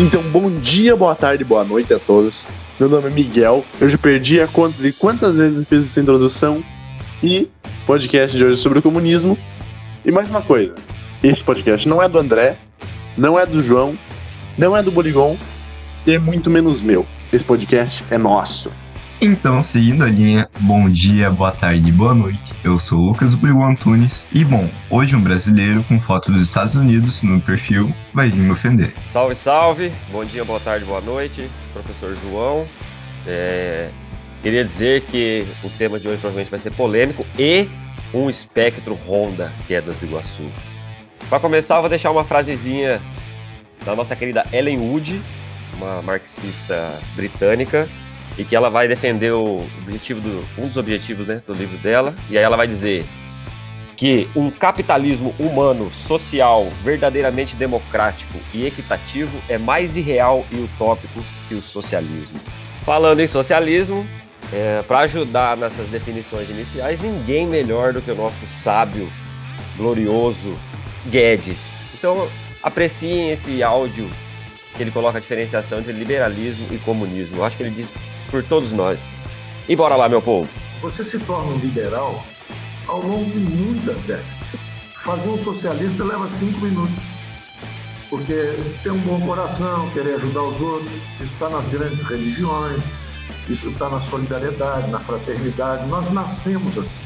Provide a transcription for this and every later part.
Então, bom dia, boa tarde, boa noite a todos. Meu nome é Miguel. Eu já perdi a conta de quantas vezes fiz essa introdução. E podcast de hoje é sobre o comunismo. E mais uma coisa: esse podcast não é do André, não é do João, não é do Boligon e é muito menos meu. Esse podcast é nosso. Então, seguindo a linha, bom dia, boa tarde, boa noite. Eu sou Lucas Brigo Antunes e, bom, hoje um brasileiro com foto dos Estados Unidos no perfil vai vir me ofender. Salve, salve, bom dia, boa tarde, boa noite, professor João. É... Queria dizer que o tema de hoje provavelmente vai ser polêmico e um espectro Honda, que é dos Iguaçu. Para começar, eu vou deixar uma frasezinha da nossa querida Ellen Wood, uma marxista britânica, e que ela vai defender o objetivo do, um dos objetivos né, do livro dela, e aí ela vai dizer que um capitalismo humano, social, verdadeiramente democrático e equitativo é mais irreal e utópico que o socialismo. Falando em socialismo, é, para ajudar nessas definições iniciais, ninguém melhor do que o nosso sábio, glorioso Guedes. Então, apreciem esse áudio que ele coloca a diferenciação entre liberalismo e comunismo. Eu acho que ele diz por todos nós. E bora lá, meu povo. Você se torna um liberal ao longo de muitas décadas. Fazer um socialista leva cinco minutos. Porque ter um bom coração, querer ajudar os outros, isso está nas grandes religiões, isso está na solidariedade, na fraternidade. Nós nascemos assim.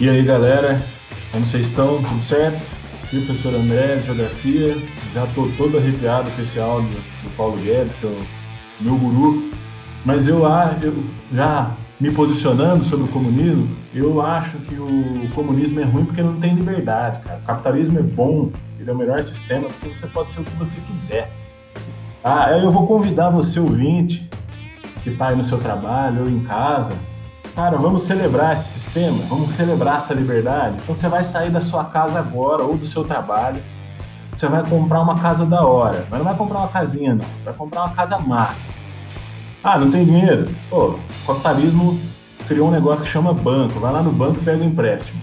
E aí, galera? Como vocês estão? Tudo certo? Aqui o professor André, de Geografia. Já estou todo arrepiado com esse áudio do Paulo Guedes, que é o meu guru, mas eu, eu já me posicionando sobre o comunismo, eu acho que o comunismo é ruim porque não tem liberdade, cara. O capitalismo é bom, ele é o melhor sistema porque você pode ser o que você quiser. Ah, eu vou convidar você, ouvinte, que está aí no seu trabalho ou em casa. Cara, vamos celebrar esse sistema, vamos celebrar essa liberdade. Então você vai sair da sua casa agora ou do seu trabalho você vai comprar uma casa da hora, mas não vai comprar uma casinha, não. Você vai comprar uma casa massa. Ah, não tem dinheiro? Pô, o capitalismo criou um negócio que chama banco. Vai lá no banco e pega um empréstimo.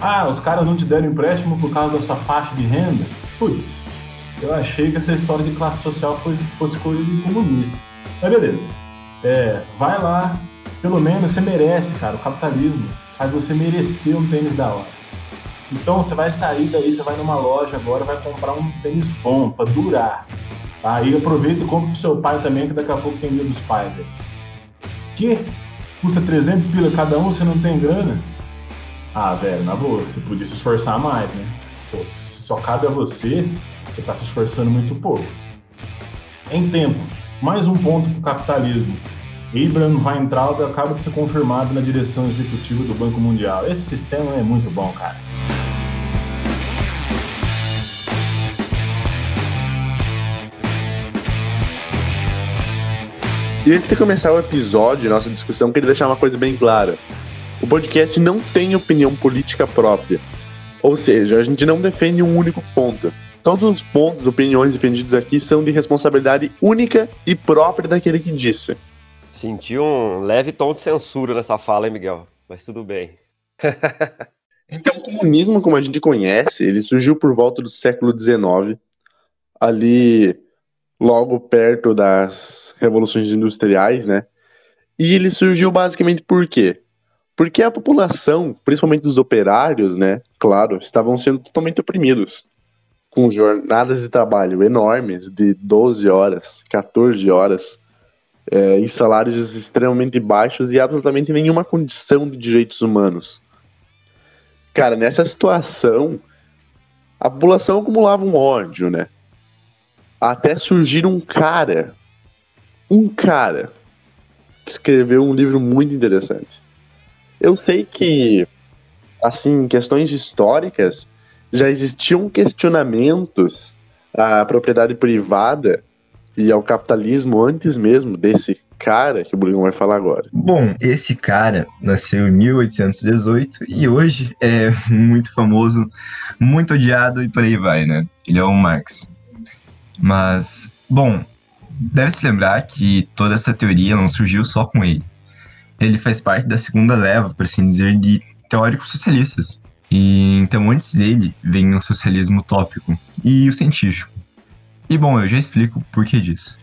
Ah, os caras não te deram empréstimo por causa da sua faixa de renda? Putz, eu achei que essa história de classe social fosse, fosse coisa de comunista. Mas beleza. É, vai lá, pelo menos você merece, cara. O capitalismo faz você merecer um tênis da hora. Então você vai sair daí, você vai numa loja agora, vai comprar um tênis bom para durar. Tá? Aproveita e compra pro seu pai também, que daqui a pouco tem dia dos pais. Que? Custa 300 pila cada um, você não tem grana? Ah, velho, na boa, você podia se esforçar mais, né? Pô, se só cabe a você, você tá se esforçando muito pouco. Em tempo, mais um ponto pro capitalismo. Abraham Weintraub acaba de ser confirmado na direção executiva do Banco Mundial. Esse sistema é muito bom, cara. E antes de começar o episódio, nossa discussão, queria deixar uma coisa bem clara. O podcast não tem opinião política própria. Ou seja, a gente não defende um único ponto. Todos os pontos, opiniões defendidos aqui são de responsabilidade única e própria daquele que disse. Senti um leve tom de censura nessa fala, hein, Miguel? Mas tudo bem. então, o comunismo, como a gente conhece, ele surgiu por volta do século XIX, ali logo perto das revoluções industriais, né? E ele surgiu basicamente por quê? Porque a população, principalmente os operários, né, claro, estavam sendo totalmente oprimidos, com jornadas de trabalho enormes, de 12 horas, 14 horas, é, e salários extremamente baixos e absolutamente nenhuma condição de direitos humanos. Cara, nessa situação, a população acumulava um ódio, né? Até surgir um cara, um cara, que escreveu um livro muito interessante. Eu sei que, assim, questões históricas, já existiam questionamentos à propriedade privada e ao capitalismo antes mesmo desse cara que o Bruno vai falar agora. Bom, esse cara nasceu em 1818 e hoje é muito famoso, muito odiado e por aí vai, né? Ele é o Marx. Mas, bom, deve-se lembrar que toda essa teoria não surgiu só com ele. Ele faz parte da segunda leva, por assim dizer, de teóricos socialistas. E então antes dele vem o socialismo utópico e o científico. E bom, eu já explico o porquê disso.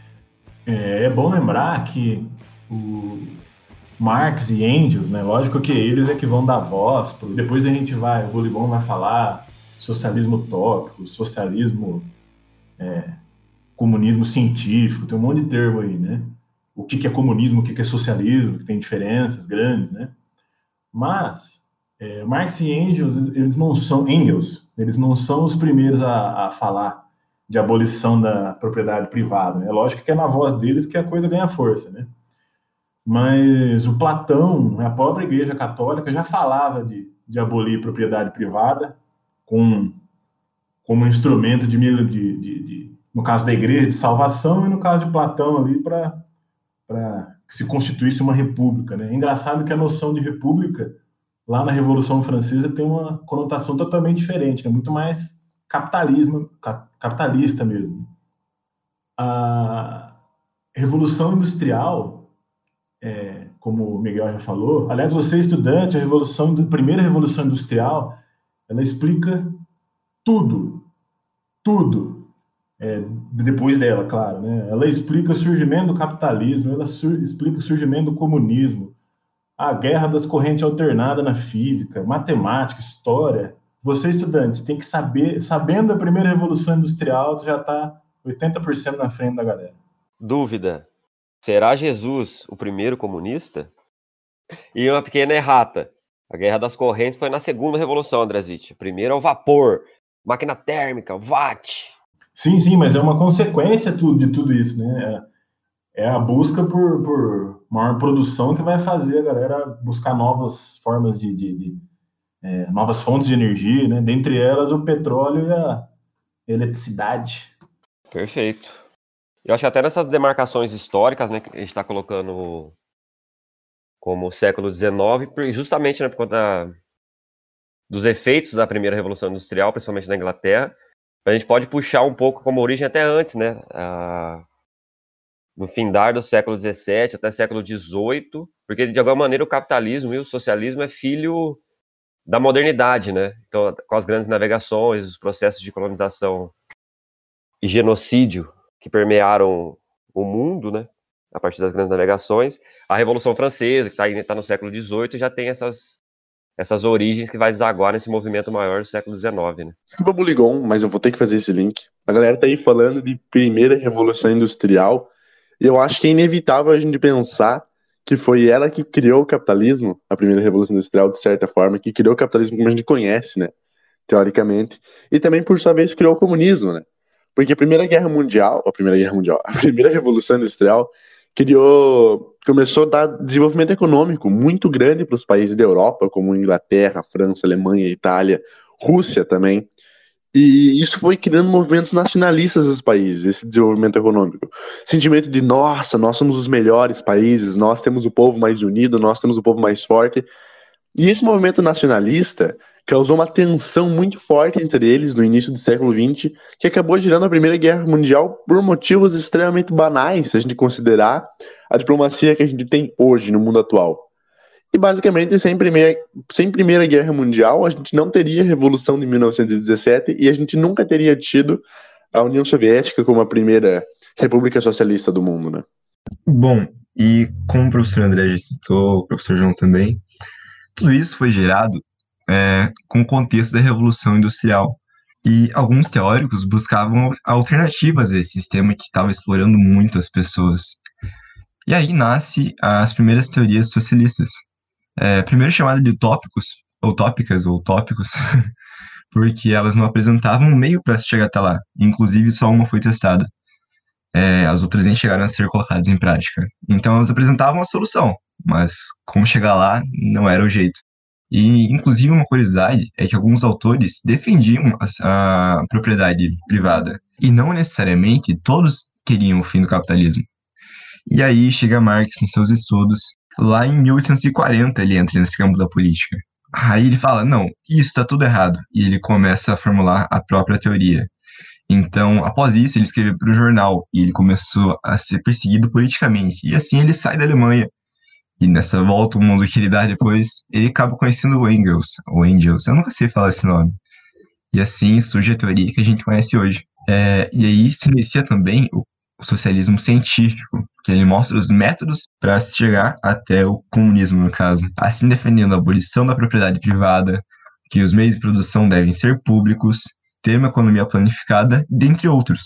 É, é bom lembrar que o Marx e Engels, né? Lógico que eles é que vão dar voz. Depois a gente vai, o Bolibon vai falar socialismo utópico, socialismo, é, comunismo científico, tem um monte de termo aí, né? O que, que é comunismo, o que, que é socialismo, que tem diferenças grandes, né? Mas é, Marx e Engels, eles não são Engels, eles não são os primeiros a, a falar de abolição da propriedade privada. Né? É lógico que é na voz deles que a coisa ganha força, né? Mas o Platão, a própria Igreja Católica, já falava de, de abolir propriedade privada com, como instrumento de, de, de, de, no caso da Igreja, de salvação, e no caso de Platão ali, para que se constituísse uma república. Né? É engraçado que a noção de república, lá na Revolução Francesa, tem uma conotação totalmente diferente, né? muito mais capitalismo, capitalista mesmo. A Revolução Industrial, é, como o Miguel já falou, aliás, você estudante, a revolução, a primeira Revolução Industrial, ela explica tudo, tudo, é, depois dela, claro, né? Ela explica o surgimento do capitalismo, ela explica o surgimento do comunismo, a guerra das correntes alternadas na física, matemática, história. Você, estudante, tem que saber, sabendo a primeira revolução industrial, já está 80% na frente da galera. Dúvida. Será Jesus o primeiro comunista? E uma pequena errata. A Guerra das Correntes foi na segunda revolução, Andrezite. Primeiro é o vapor, máquina térmica, watt. Sim, sim, mas é uma consequência de tudo isso, né? É, é a busca por, por maior produção que vai fazer a galera buscar novas formas de, de, de é, novas fontes de energia, né? Dentre elas o petróleo e a eletricidade. Perfeito. Eu acho que até nessas demarcações históricas, né, que a gente está colocando como século XIX, justamente né, por conta dos efeitos da primeira revolução industrial, principalmente na Inglaterra. A gente pode puxar um pouco como origem até antes, né? A, no findar do século XVII até século XVIII, porque de alguma maneira o capitalismo e o socialismo é filho da modernidade, né? Então, com as grandes navegações, os processos de colonização e genocídio que permearam o mundo, né? a partir das grandes navegações. A Revolução Francesa, que está tá no século XVIII, já tem essas, essas origens que vai desaguar nesse movimento maior do século XIX. Né? Desculpa, Buligon, mas eu vou ter que fazer esse link. A galera tá aí falando de primeira Revolução Industrial, e eu acho que é inevitável a gente pensar que foi ela que criou o capitalismo, a primeira Revolução Industrial, de certa forma, que criou o capitalismo como a gente conhece, né? Teoricamente. E também, por sua vez, criou o comunismo, né? Porque a Primeira Guerra Mundial, a Primeira Guerra Mundial, a Primeira Revolução Industrial criou, começou a dar desenvolvimento econômico muito grande para os países da Europa, como Inglaterra, França, Alemanha, Itália, Rússia também. E isso foi criando movimentos nacionalistas nos países, esse desenvolvimento econômico. Sentimento de, nossa, nós somos os melhores países, nós temos o povo mais unido, nós temos o povo mais forte. E esse movimento nacionalista causou uma tensão muito forte entre eles no início do século XX, que acabou gerando a Primeira Guerra Mundial por motivos extremamente banais, se a gente considerar a diplomacia que a gente tem hoje no mundo atual. E basicamente, sem primeira, sem primeira Guerra Mundial, a gente não teria a Revolução de 1917 e a gente nunca teria tido a União Soviética como a primeira república socialista do mundo, né? Bom, e como o professor André já citou, o professor João também, tudo isso foi gerado é, com o contexto da Revolução Industrial. E alguns teóricos buscavam alternativas a esse sistema que estava explorando muito as pessoas. E aí nasce as primeiras teorias socialistas, é, primeiro chamada de utópicos, utópicas ou utópicos, porque elas não apresentavam um meio para chegar até lá. Inclusive, só uma foi testada. É, as outras nem chegaram a ser colocadas em prática. Então, elas apresentavam a solução, mas como chegar lá não era o jeito. E, inclusive, uma curiosidade é que alguns autores defendiam a, a propriedade privada, e não necessariamente todos queriam o fim do capitalismo. E aí chega Marx nos seus estudos, lá em 1840 ele entra nesse campo da política. Aí ele fala, não, isso está tudo errado, e ele começa a formular a própria teoria. Então, após isso, ele escreveu para o jornal e ele começou a ser perseguido politicamente. E assim ele sai da Alemanha e nessa volta o mundo que ele dá depois, ele acaba conhecendo o Engels, o Engels, eu nunca sei falar esse nome. E assim surge a teoria que a gente conhece hoje. É, e aí se inicia também o, o socialismo científico, que ele mostra os métodos para se chegar até o comunismo, no caso. Assim defendendo a abolição da propriedade privada, que os meios de produção devem ser públicos, ter uma economia planificada, dentre outros.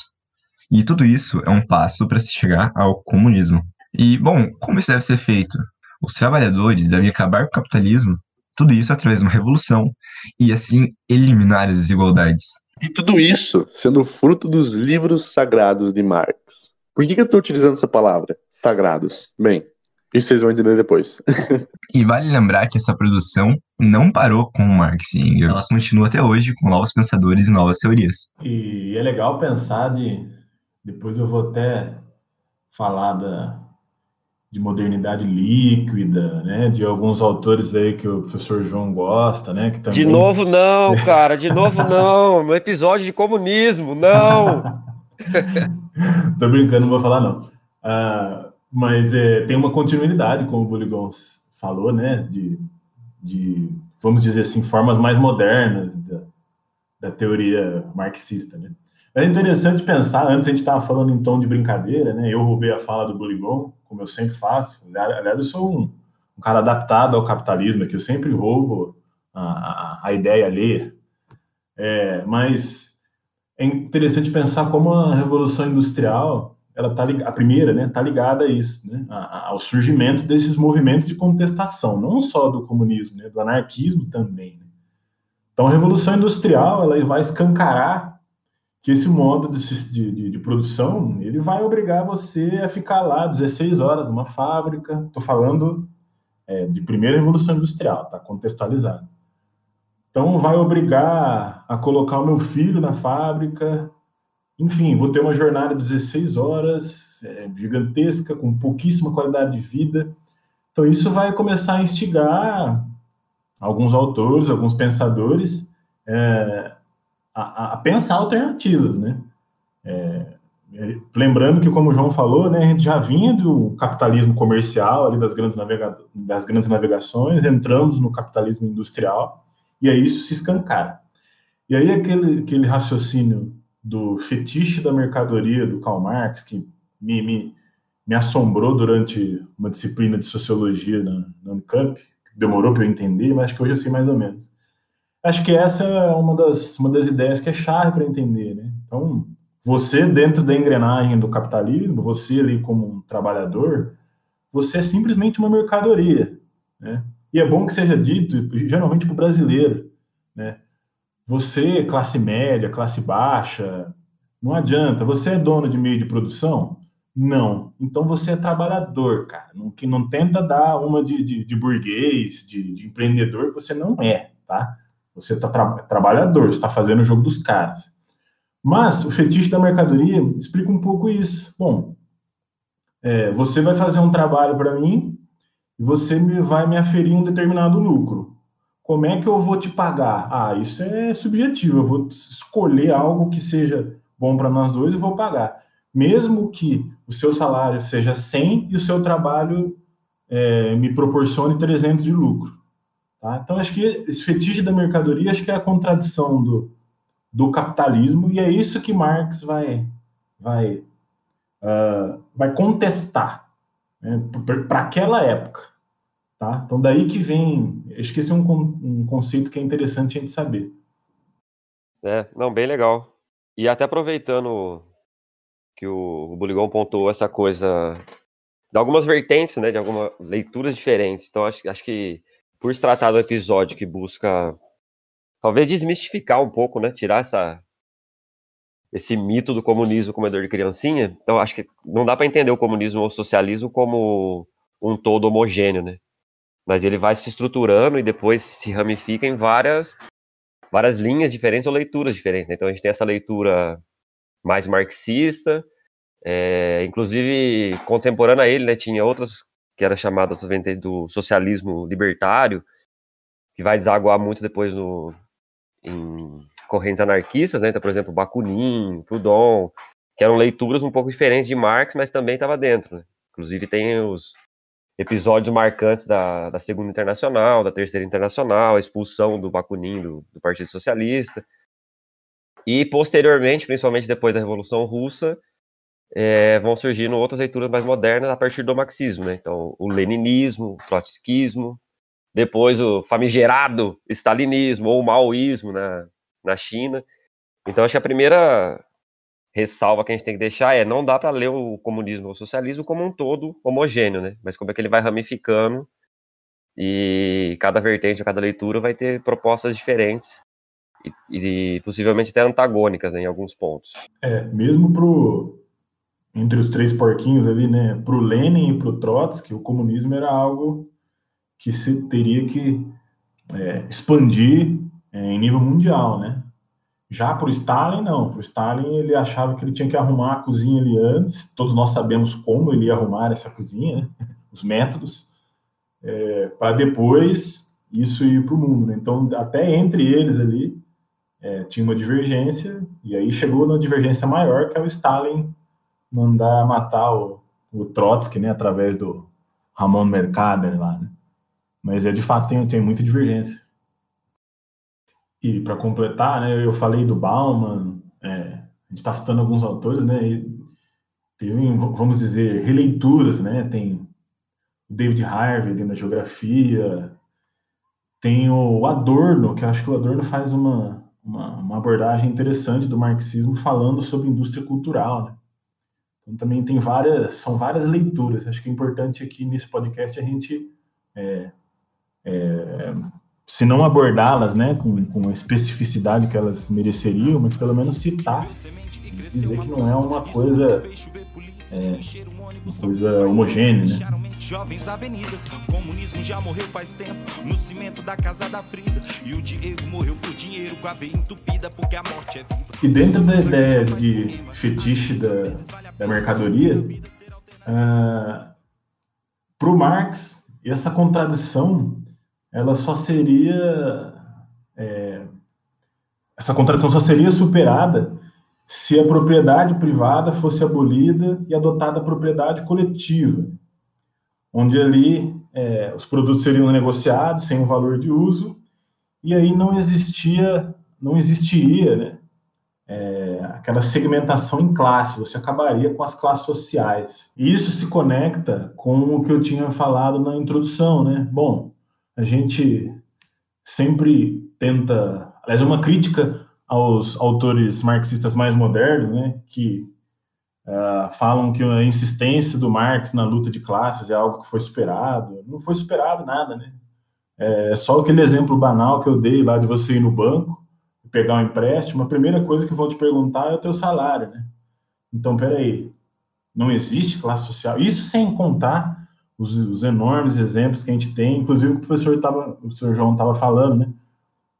E tudo isso é um passo para se chegar ao comunismo. E, bom, como isso deve ser feito? Os trabalhadores devem acabar com o capitalismo, tudo isso através de uma revolução, e assim eliminar as desigualdades. E tudo isso sendo fruto dos livros sagrados de Marx. Por que, que eu estou utilizando essa palavra? Sagrados. Bem, isso vocês vão entender depois. e vale lembrar que essa produção não parou com Marx e Engels. Ela continua até hoje com novos pensadores e novas teorias. E é legal pensar de. Depois eu vou até falar da, de modernidade líquida, né? De alguns autores aí que o professor João gosta, né? Que também... De novo não, cara, de novo não. No episódio de comunismo, não. Tô brincando, não vou falar não. Uh, mas é, tem uma continuidade, como o Buligão falou, né? De, de, vamos dizer assim, formas mais modernas da, da teoria marxista, né? É interessante pensar, antes a gente estava falando em tom de brincadeira, né? Eu roubei a fala do Buligon, como eu sempre faço. Aliás, eu sou um, um cara adaptado ao capitalismo, que eu sempre roubo a, a, a ideia ali. É, mas é interessante pensar como a Revolução Industrial, ela tá a primeira, né, tá ligada a isso, né, ao surgimento desses movimentos de contestação, não só do comunismo, né, do anarquismo também. Né? Então, a Revolução Industrial, ela vai escancarar que esse modo de, de, de, produção ele vai obrigar você a ficar lá 16 horas numa fábrica. Estou falando é, de primeira revolução industrial, tá contextualizado. Então vai obrigar a colocar o meu filho na fábrica. Enfim, vou ter uma jornada de 16 horas, é, gigantesca, com pouquíssima qualidade de vida. Então isso vai começar a instigar alguns autores, alguns pensadores é, a, a pensar alternativas, né? É, é, lembrando que, como o João falou, né, a gente já vinha do capitalismo comercial, ali das grandes, das grandes navegações, entramos no capitalismo industrial, e aí isso se escancara. E aí aquele, aquele raciocínio do fetiche da mercadoria do Karl Marx, que me, me, me assombrou durante uma disciplina de sociologia na, na Unicamp, demorou para eu entender, mas acho que hoje eu sei mais ou menos. Acho que essa é uma das, uma das ideias que é chave para entender, né? Então, você dentro da engrenagem do capitalismo, você ali como um trabalhador, você é simplesmente uma mercadoria, né? E é bom que seja dito, geralmente para o brasileiro, né? Você, classe média, classe baixa, não adianta. Você é dono de meio de produção? Não. Então você é trabalhador, cara. Não, que não tenta dar uma de, de, de burguês, de, de empreendedor, você não é, tá? Você está tra trabalhador, está fazendo o jogo dos caras. Mas o fetiche da mercadoria explica um pouco isso. Bom, é, você vai fazer um trabalho para mim e você me, vai me aferir um determinado lucro. Como é que eu vou te pagar? Ah, isso é subjetivo. Eu vou escolher algo que seja bom para nós dois e vou pagar. Mesmo que o seu salário seja 100 e o seu trabalho é, me proporcione 300 de lucro. Tá? Então, acho que esse fetiche da mercadoria acho que é a contradição do, do capitalismo, e é isso que Marx vai, vai, uh, vai contestar né, para aquela época. Tá? Então, daí que vem. É um, um conceito que é interessante a gente saber. É, não, bem legal. E até aproveitando que o, o Buligon pontuou essa coisa de algumas vertentes, né, de algumas leituras diferentes. Então, acho, acho que por se tratar do episódio que busca talvez desmistificar um pouco, né? Tirar essa esse mito do comunismo comedor de criancinha. Então acho que não dá para entender o comunismo ou o socialismo como um todo homogêneo, né? Mas ele vai se estruturando e depois se ramifica em várias várias linhas diferentes ou leituras diferentes. Né? Então a gente tem essa leitura mais marxista, é, inclusive contemporânea a ele, né? Tinha outras que era chamada do socialismo libertário, que vai desaguar muito depois no, em correntes anarquistas, né? Então, por exemplo, Bakunin, Proudhon, que eram leituras um pouco diferentes de Marx, mas também estava dentro. Né? Inclusive tem os episódios marcantes da, da Segunda Internacional, da Terceira Internacional, a expulsão do Bakunin do, do Partido Socialista. E posteriormente, principalmente depois da Revolução Russa, é, vão surgindo outras leituras mais modernas a partir do marxismo, né? Então, o leninismo, o trotskismo, depois o famigerado stalinismo ou maoísmo na, na China. Então, acho que a primeira ressalva que a gente tem que deixar é não dá para ler o comunismo ou o socialismo como um todo homogêneo, né? Mas como é que ele vai ramificando e cada vertente, cada leitura vai ter propostas diferentes e, e possivelmente até antagônicas né, em alguns pontos. É, mesmo pro entre os três porquinhos ali, né, pro Lenin e pro Trotsky, o comunismo era algo que se teria que é, expandir em nível mundial, né? Já para o Stalin, não. Para o Stalin, ele achava que ele tinha que arrumar a cozinha ali antes. Todos nós sabemos como ele ia arrumar essa cozinha, né? os métodos, é, para depois isso ir para o mundo. Né? Então, até entre eles ali, é, tinha uma divergência, e aí chegou na divergência maior, que é o Stalin mandar matar o, o Trotsky, né, através do Ramon Mercader lá, né? Mas é de fato tem, tem muita divergência. E para completar, né, eu falei do Bauman, é, a gente está citando alguns autores, né, tem, vamos dizer, releituras, né, tem o David Harvey dentro da geografia, tem o Adorno, que eu acho que o Adorno faz uma, uma, uma abordagem interessante do marxismo falando sobre indústria cultural, né. Então também tem várias, são várias leituras. Acho que é importante aqui nesse podcast a gente é, é, se não abordá-las né, com, com a especificidade que elas mereceriam, mas pelo menos citar, dizer que não é uma coisa, é, uma coisa homogênea. Né? Jovens avenidas, comunismo já morreu faz tempo no cimento da casa da Frida. E o Diego morreu por dinheiro com a veia entupida porque a morte é viva. E dentro da ideia de fetiche da, da mercadoria, uh, para o Marx, essa contradição ela só seria. É, essa contradição só seria superada se a propriedade privada fosse abolida e adotada a propriedade coletiva, onde ali é, os produtos seriam negociados sem um valor de uso e aí não existia, não existiria, né, é, aquela segmentação em classe, você acabaria com as classes sociais. E isso se conecta com o que eu tinha falado na introdução, né? Bom, a gente sempre tenta, aliás, é uma crítica aos autores marxistas mais modernos, né, que uh, falam que a insistência do Marx na luta de classes é algo que foi superado. Não foi superado nada, né? É só aquele exemplo banal que eu dei lá de você ir no banco, pegar um empréstimo, a primeira coisa que vão te perguntar é o teu salário, né? Então, peraí, não existe classe social. Isso sem contar os, os, enormes exemplos que a gente tem, inclusive o professor tava, o professor João estava falando, né?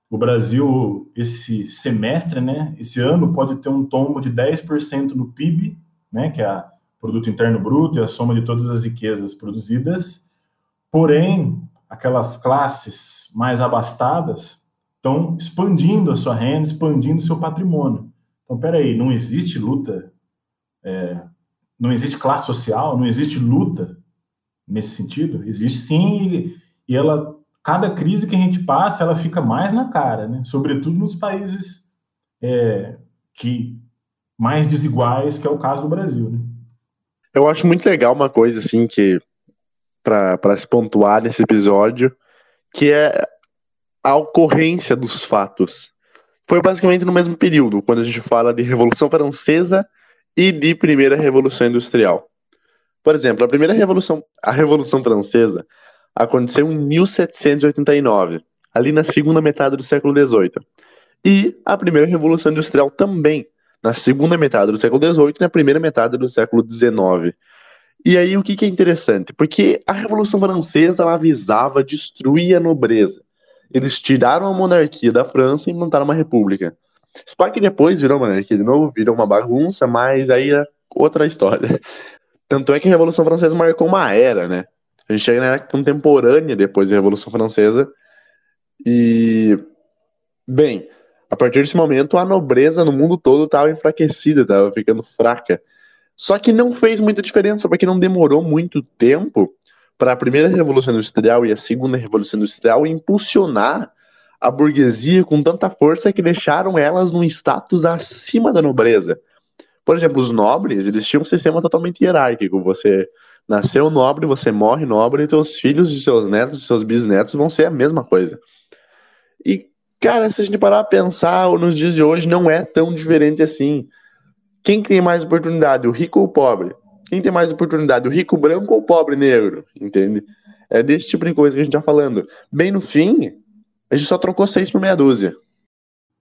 O Brasil, esse semestre, né, esse ano, pode ter um tombo de 10% no PIB, né, que é o Produto Interno Bruto, e a soma de todas as riquezas produzidas, porém, aquelas classes mais abastadas estão expandindo a sua renda, expandindo o seu patrimônio. Então, peraí, não existe luta, é, não existe classe social, não existe luta nesse sentido? Existe sim, e, ela, cada crise que a gente passa, ela fica mais na cara, né? Sobretudo nos países é, que mais desiguais, que é o caso do Brasil, né? Eu acho muito legal uma coisa assim que para se pontuar nesse episódio, que é a ocorrência dos fatos. Foi basicamente no mesmo período, quando a gente fala de Revolução Francesa e de Primeira Revolução Industrial. Por exemplo, a primeira revolução, a Revolução Francesa, aconteceu em 1789, ali na segunda metade do século XVIII. E a primeira Revolução Industrial também, na segunda metade do século XVIII e na primeira metade do século XIX. E aí o que, que é interessante? Porque a Revolução Francesa ela visava destruir a nobreza. Eles tiraram a monarquia da França e montaram uma república. Que depois virou monarquia de novo, virou uma bagunça, mas aí é outra história. Tanto é que a Revolução Francesa marcou uma era, né? A gente chega na era contemporânea depois da Revolução Francesa. E, bem, a partir desse momento, a nobreza no mundo todo estava enfraquecida, estava ficando fraca. Só que não fez muita diferença, porque não demorou muito tempo para a primeira Revolução Industrial e a segunda Revolução Industrial impulsionar a burguesia com tanta força que deixaram elas num status acima da nobreza. Por exemplo, os nobres, eles tinham um sistema totalmente hierárquico. Você nasceu nobre, você morre nobre, e seus filhos e seus netos e seus bisnetos vão ser a mesma coisa. E, cara, se a gente parar a pensar, nos dias de hoje não é tão diferente assim. Quem tem mais oportunidade, o rico ou o pobre? Quem tem mais oportunidade, o rico branco ou o pobre negro? Entende? É desse tipo de coisa que a gente tá falando. Bem no fim, a gente só trocou seis por meia dúzia.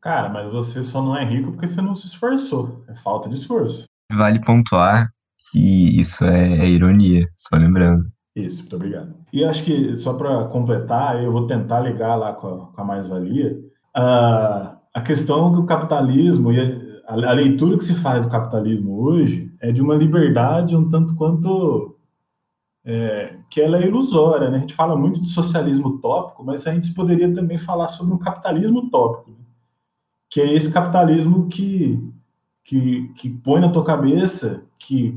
Cara, mas você só não é rico porque você não se esforçou. É falta de esforço. Vale pontuar que isso é, é ironia, só lembrando. Isso, muito obrigado. E acho que, só para completar, eu vou tentar ligar lá com a, com a mais-valia, uh, a questão que o capitalismo e a, a, leitura que se faz do capitalismo hoje é de uma liberdade um tanto quanto é, que ela é ilusória, né? A gente fala muito de socialismo utópico, mas a gente poderia também falar sobre um capitalismo utópico, né? Que é esse capitalismo que, que, que põe na tua cabeça que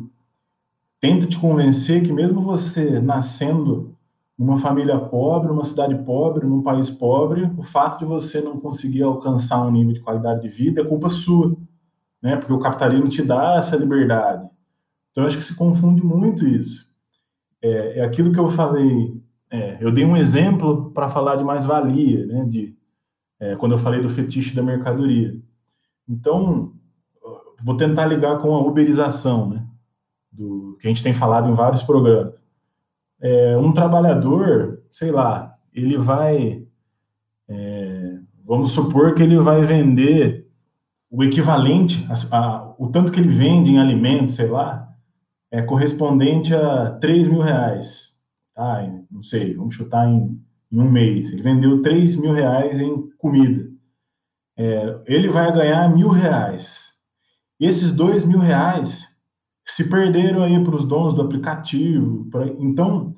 tenta te convencer que mesmo você nascendo numa família pobre, numa cidade pobre, num país pobre, o fato de você não conseguir alcançar um nível de qualidade de vida é culpa sua, né? Porque o capitalismo te dá essa liberdade. Então acho que se confunde muito isso. É, é aquilo que eu falei. É, eu dei um exemplo para falar de mais-valia, né? De é, quando eu falei do fetiche da mercadoria. Então vou tentar ligar com a uberização, né? do, que a gente tem falado em vários programas. É, um trabalhador, sei lá, ele vai, é, vamos supor que ele vai vender o equivalente, a, a, o tanto que ele vende em alimentos, sei lá, é correspondente a 3 mil reais, tá? Não sei, vamos chutar em, em um mês. Ele vendeu 3 mil reais em comida. É, ele vai ganhar mil reais. E esses dois mil reais se perderam aí para os donos do aplicativo. Pra... Então,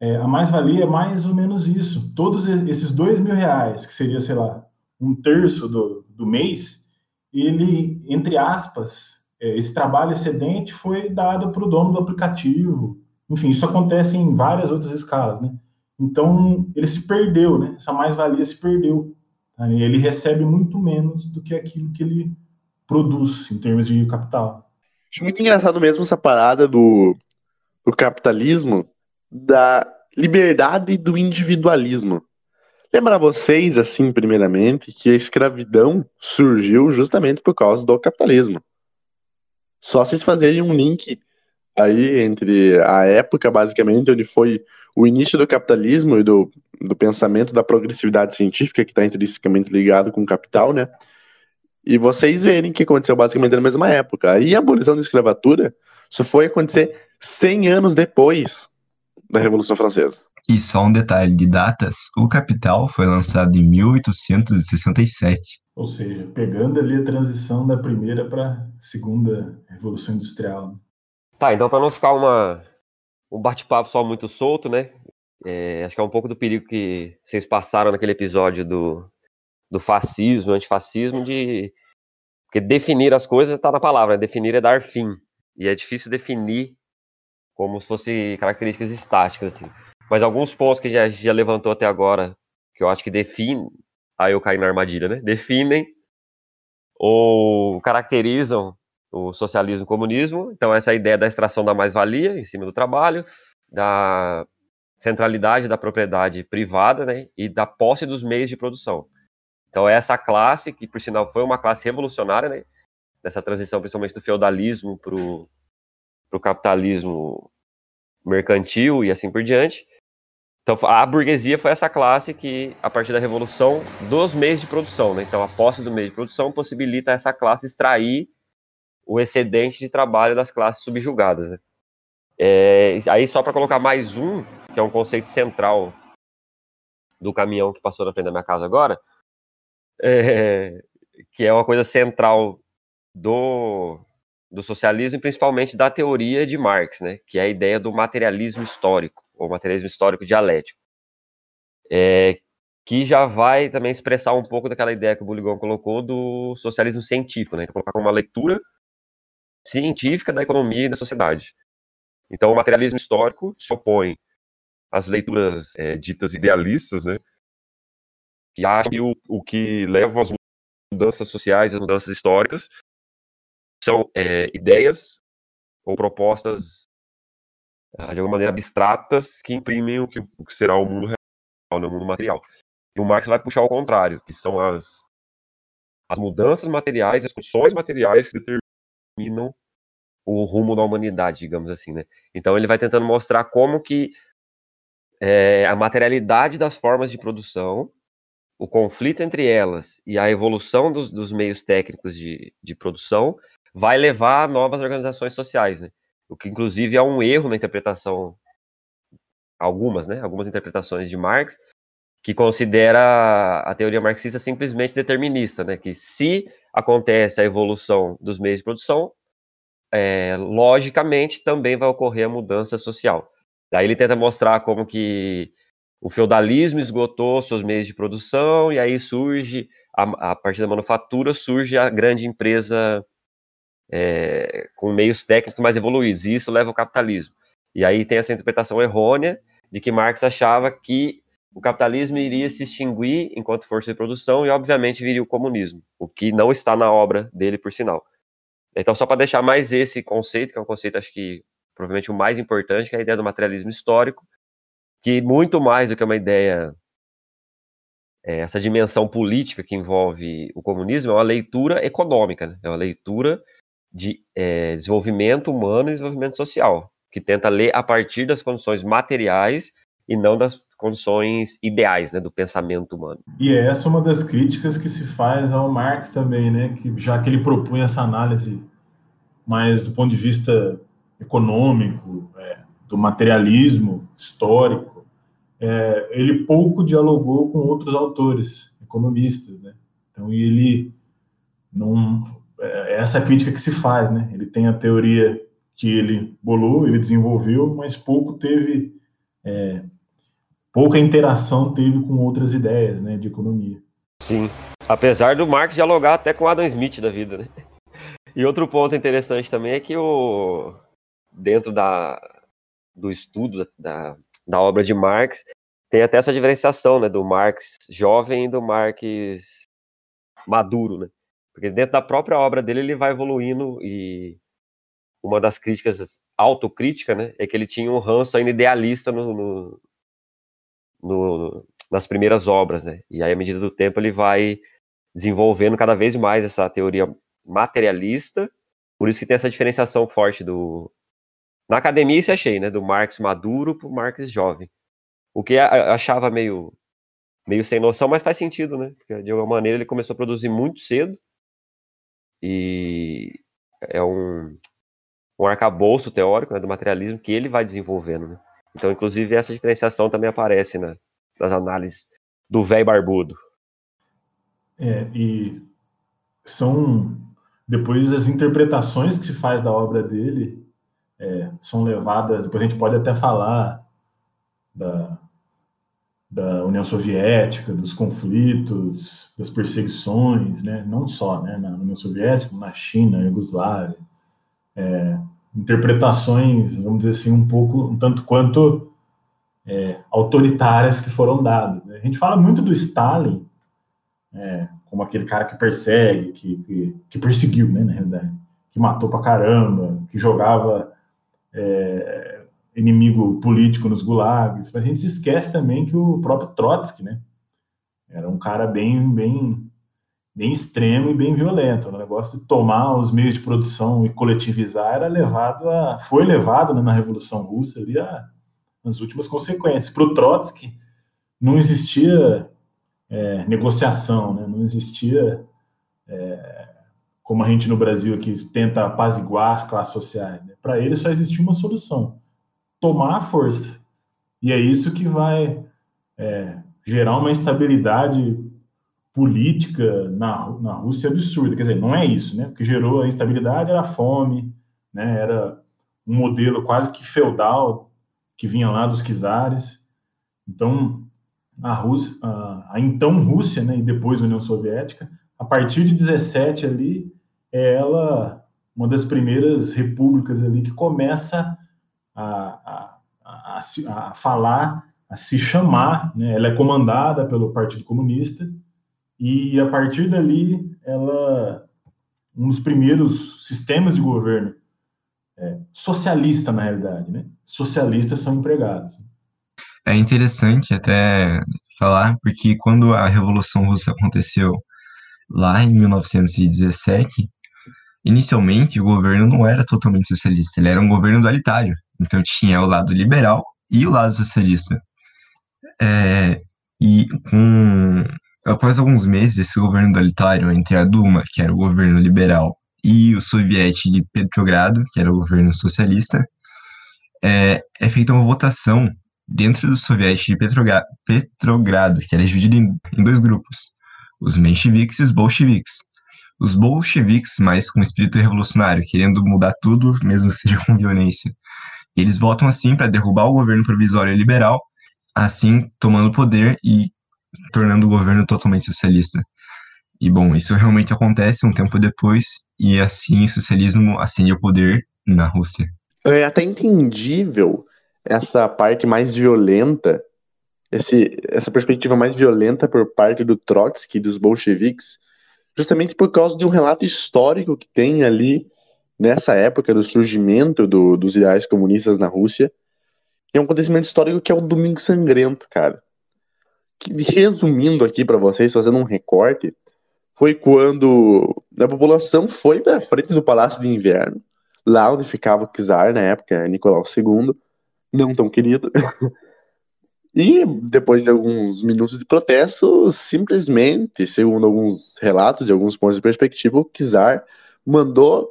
é, a mais-valia é mais ou menos isso. Todos esses dois mil reais, que seria, sei lá, um terço do, do mês, ele, entre aspas, é, esse trabalho excedente foi dado para o dono do aplicativo. Enfim, isso acontece em várias outras escalas, né? Então, ele se perdeu, né? Essa mais-valia se perdeu. Ele recebe muito menos do que aquilo que ele produz em termos de capital. Acho muito engraçado mesmo essa parada do, do capitalismo, da liberdade e do individualismo. Lembrar vocês, assim, primeiramente, que a escravidão surgiu justamente por causa do capitalismo. Só vocês fazerem um link aí entre a época, basicamente, onde foi o início do capitalismo e do, do pensamento da progressividade científica, que está intrinsecamente ligado com o capital, né? e vocês verem que aconteceu basicamente na mesma época. E a abolição da escravatura só foi acontecer 100 anos depois da Revolução Francesa. E só um detalhe de datas: o Capital foi lançado em 1867. Ou seja, pegando ali a transição da primeira para a segunda Revolução Industrial. Tá, então para não ficar uma, um bate-papo só muito solto, né? É, acho que é um pouco do perigo que vocês passaram naquele episódio do do fascismo, antifascismo, de. Porque definir as coisas está na palavra, né? definir é dar fim. E é difícil definir como se fosse características estáticas, assim. Mas alguns pontos que já, já levantou até agora, que eu acho que definem. Aí eu caí na armadilha, né? Definem ou caracterizam o socialismo e o comunismo. Então, essa é ideia da extração da mais-valia em cima do trabalho, da centralidade da propriedade privada né, e da posse dos meios de produção. Então, essa classe, que por sinal foi uma classe revolucionária, né? Nessa transição, principalmente do feudalismo para o capitalismo mercantil e assim por diante. Então, a burguesia foi essa classe que, a partir da revolução dos meios de produção, né? Então, a posse do meio de produção possibilita essa classe extrair o excedente de trabalho das classes subjugadas. Né? É, aí, só para colocar mais um, que é um conceito central do caminhão que passou na frente da minha casa agora, é, que é uma coisa central do, do socialismo e principalmente da teoria de Marx, né, que é a ideia do materialismo histórico, ou materialismo histórico dialético, é, que já vai também expressar um pouco daquela ideia que o Bulligon colocou do socialismo científico, né, então colocar como uma leitura científica da economia e da sociedade. Então, o materialismo histórico se opõe às leituras é, ditas idealistas, né, que acha que o, o que leva às mudanças sociais, às mudanças históricas, são é, ideias ou propostas ah, de alguma maneira abstratas que imprimem o que, o que será o mundo real, né, o mundo material. E o Marx vai puxar ao contrário, que são as, as mudanças materiais, as condições materiais que determinam o rumo da humanidade, digamos assim, né? Então ele vai tentando mostrar como que é, a materialidade das formas de produção, o conflito entre elas e a evolução dos, dos meios técnicos de, de produção vai levar a novas organizações sociais, né? O que inclusive é um erro na interpretação, algumas, né? Algumas interpretações de Marx, que considera a teoria marxista simplesmente determinista, né? Que se acontece a evolução dos meios de produção, é, logicamente também vai ocorrer a mudança social. Daí ele tenta mostrar como que o feudalismo esgotou seus meios de produção e aí surge a, a partir da manufatura surge a grande empresa é, com meios técnicos mais evoluídos. E isso leva ao capitalismo. E aí tem essa interpretação errônea de que Marx achava que o capitalismo iria se extinguir enquanto força de produção e, obviamente, viria o comunismo, o que não está na obra dele, por sinal. Então, só para deixar mais esse conceito, que é um conceito, acho que provavelmente o mais importante, que é a ideia do materialismo histórico, que muito mais do que uma ideia, é, essa dimensão política que envolve o comunismo, é uma leitura econômica, né? é uma leitura de é, desenvolvimento humano e desenvolvimento social, que tenta ler a partir das condições materiais e não das condições ideais né, do pensamento humano. E é essa uma das críticas que se faz ao Marx também, né, que já que ele propõe essa análise mais do ponto de vista econômico, é, do materialismo histórico, é, ele pouco dialogou com outros autores, economistas, né? Então ele não é, é essa crítica que se faz, né? Ele tem a teoria que ele bolou, ele desenvolveu, mas pouco teve é, pouca interação teve com outras ideias né, de economia. Sim, apesar do Marx dialogar até com Adam Smith da vida, né? E outro ponto interessante também é que o dentro da, do estudo da, da obra de Marx tem até essa diferenciação, né, do Marx jovem e do Marx maduro, né? Porque dentro da própria obra dele ele vai evoluindo e uma das críticas autocrítica, né, é que ele tinha um ranço ainda idealista no, no, no, nas primeiras obras, né? E aí, à medida do tempo, ele vai desenvolvendo cada vez mais essa teoria materialista, por isso que tem essa diferenciação forte do... Na academia isso achei, né? Do Marx maduro para o Marx jovem. O que eu achava meio, meio sem noção, mas faz sentido, né? Porque, de alguma maneira, ele começou a produzir muito cedo e é um, um arcabouço teórico né, do materialismo que ele vai desenvolvendo, né? Então, inclusive, essa diferenciação também aparece né, nas análises do velho barbudo. É, e são depois as interpretações que se faz da obra dele é, são levadas. Depois a gente pode até falar da, da União Soviética, dos conflitos, das perseguições, né? não só né? na União Soviética, na China, na Iugoslávia. É, interpretações, vamos dizer assim, um pouco, um tanto quanto é, autoritárias que foram dadas. Né? A gente fala muito do Stalin é, como aquele cara que persegue, que, que, que, perseguiu, né, na realidade, que matou pra caramba, que jogava é, inimigo político nos gulags, mas a gente se esquece também que o próprio Trotsky, né, era um cara bem, bem bem extremo e bem violento. O negócio de tomar os meios de produção e coletivizar era levado a, foi levado né, na Revolução Russa ali a, as últimas consequências. Para o Trotsky não existia é, negociação, né, não existia é, como a gente no Brasil aqui tenta apaziguar as classes sociais. Né? Para ele só existia uma solução: tomar a força. E é isso que vai é, gerar uma instabilidade política na, na Rússia absurda. Quer dizer, não é isso, né? O que gerou a instabilidade era a fome, né? Era um modelo quase que feudal que vinha lá dos czares. Então, a Rússia, a, a, então Rússia, né, e depois União Soviética, a partir de 17 ali, é ela uma das primeiras repúblicas ali que começa a, a, a, a falar a se chamar, né? ela é comandada pelo Partido Comunista, e a partir dali, ela um dos primeiros sistemas de governo é, socialista, na realidade, né? Socialistas são empregados. É interessante até falar, porque quando a Revolução Russa aconteceu lá em 1917, inicialmente o governo não era totalmente socialista, ele era um governo dualitário. Então tinha o lado liberal e o lado socialista. É, e com, após alguns meses, esse governo dualitário entre a Duma, que era o governo liberal, e o soviético de Petrogrado, que era o governo socialista, é, é feita uma votação dentro do soviético de Petrogrado, Petrogrado que era dividido em, em dois grupos, os mencheviques e os bolcheviques. Os bolcheviques, mais com espírito revolucionário, querendo mudar tudo, mesmo que seja com violência. Eles votam assim para derrubar o governo provisório liberal, assim tomando poder e tornando o governo totalmente socialista. E bom, isso realmente acontece um tempo depois, e assim o socialismo ascende ao poder na Rússia. É até entendível essa parte mais violenta, esse, essa perspectiva mais violenta por parte do Trotsky e dos bolcheviques, justamente por causa de um relato histórico que tem ali nessa época do surgimento do, dos ideais comunistas na Rússia. É um acontecimento histórico que é o Domingo Sangrento, cara. Resumindo aqui para vocês, fazendo um recorte, foi quando a população foi para frente do Palácio de Inverno, lá onde ficava o czar na época, Nicolau II, não tão querido. E depois de alguns minutos de protesto, simplesmente, segundo alguns relatos e alguns pontos de perspectiva, o Kizar mandou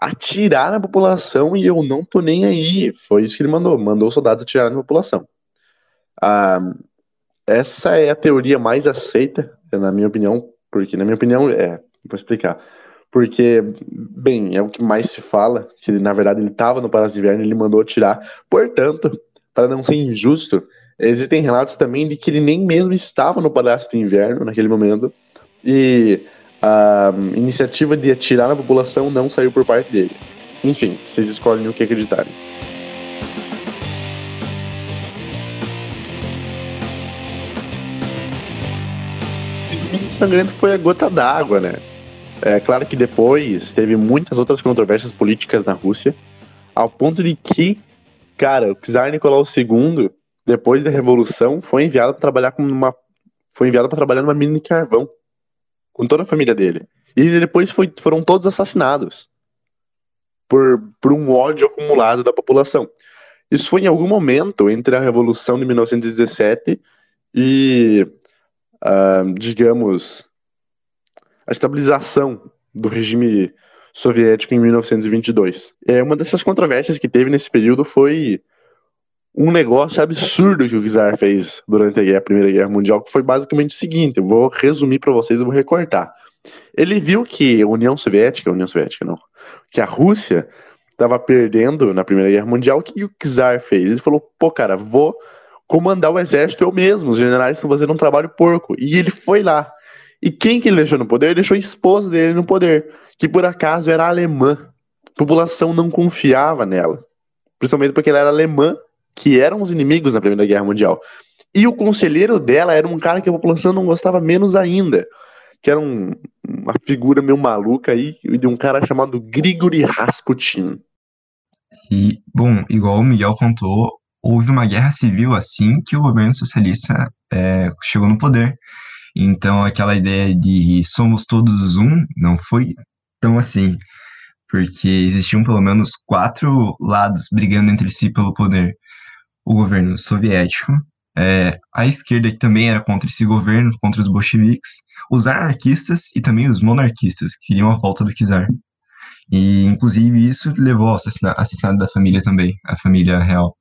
atirar na população e eu não tô nem aí. Foi isso que ele mandou, mandou os soldados atirar na população. Ah, essa é a teoria mais aceita, na minha opinião, porque, na minha opinião, é, vou explicar. Porque, bem, é o que mais se fala, que na verdade ele estava no Palácio de Inverno e ele mandou atirar. Portanto, para não ser injusto, Existem relatos também de que ele nem mesmo estava no Palácio de Inverno naquele momento e a iniciativa de atirar na população não saiu por parte dele. Enfim, vocês escolhem o que acreditarem. Sangrento foi a gota d'água, né? É claro que depois teve muitas outras controvérsias políticas na Rússia, ao ponto de que, cara, o czar Nicolau II depois da Revolução, foi enviado para trabalhar com uma foi enviado para trabalhar numa mina de carvão com toda a família dele. E depois foi, foram todos assassinados por, por um ódio acumulado da população. Isso foi em algum momento entre a Revolução de 1917 e, uh, digamos, a estabilização do regime soviético em 1922. É, uma dessas controvérsias que teve nesse período foi um negócio absurdo que o Czar fez durante a, guerra, a Primeira Guerra Mundial, que foi basicamente o seguinte, eu vou resumir para vocês, eu vou recortar. Ele viu que a União Soviética, a União Soviética não, que a Rússia estava perdendo na Primeira Guerra Mundial, o que o Czar fez? Ele falou, pô, cara, vou comandar o exército eu mesmo, os generais estão fazendo um trabalho porco. E ele foi lá. E quem que ele deixou no poder? Ele deixou a esposa dele no poder, que por acaso era alemã. A população não confiava nela. Principalmente porque ela era alemã que eram os inimigos na Primeira Guerra Mundial. E o conselheiro dela era um cara que a população não gostava menos ainda, que era um, uma figura meio maluca aí, de um cara chamado Grigory Rasputin. E, bom, igual o Miguel contou, houve uma guerra civil assim que o governo socialista é, chegou no poder. Então, aquela ideia de somos todos um não foi tão assim, porque existiam pelo menos quatro lados brigando entre si pelo poder o governo soviético, é, a esquerda que também era contra esse governo, contra os bolcheviques, os anarquistas e também os monarquistas, que queriam a volta do czar. E, inclusive, isso levou ao assassinato, da família também, a família real.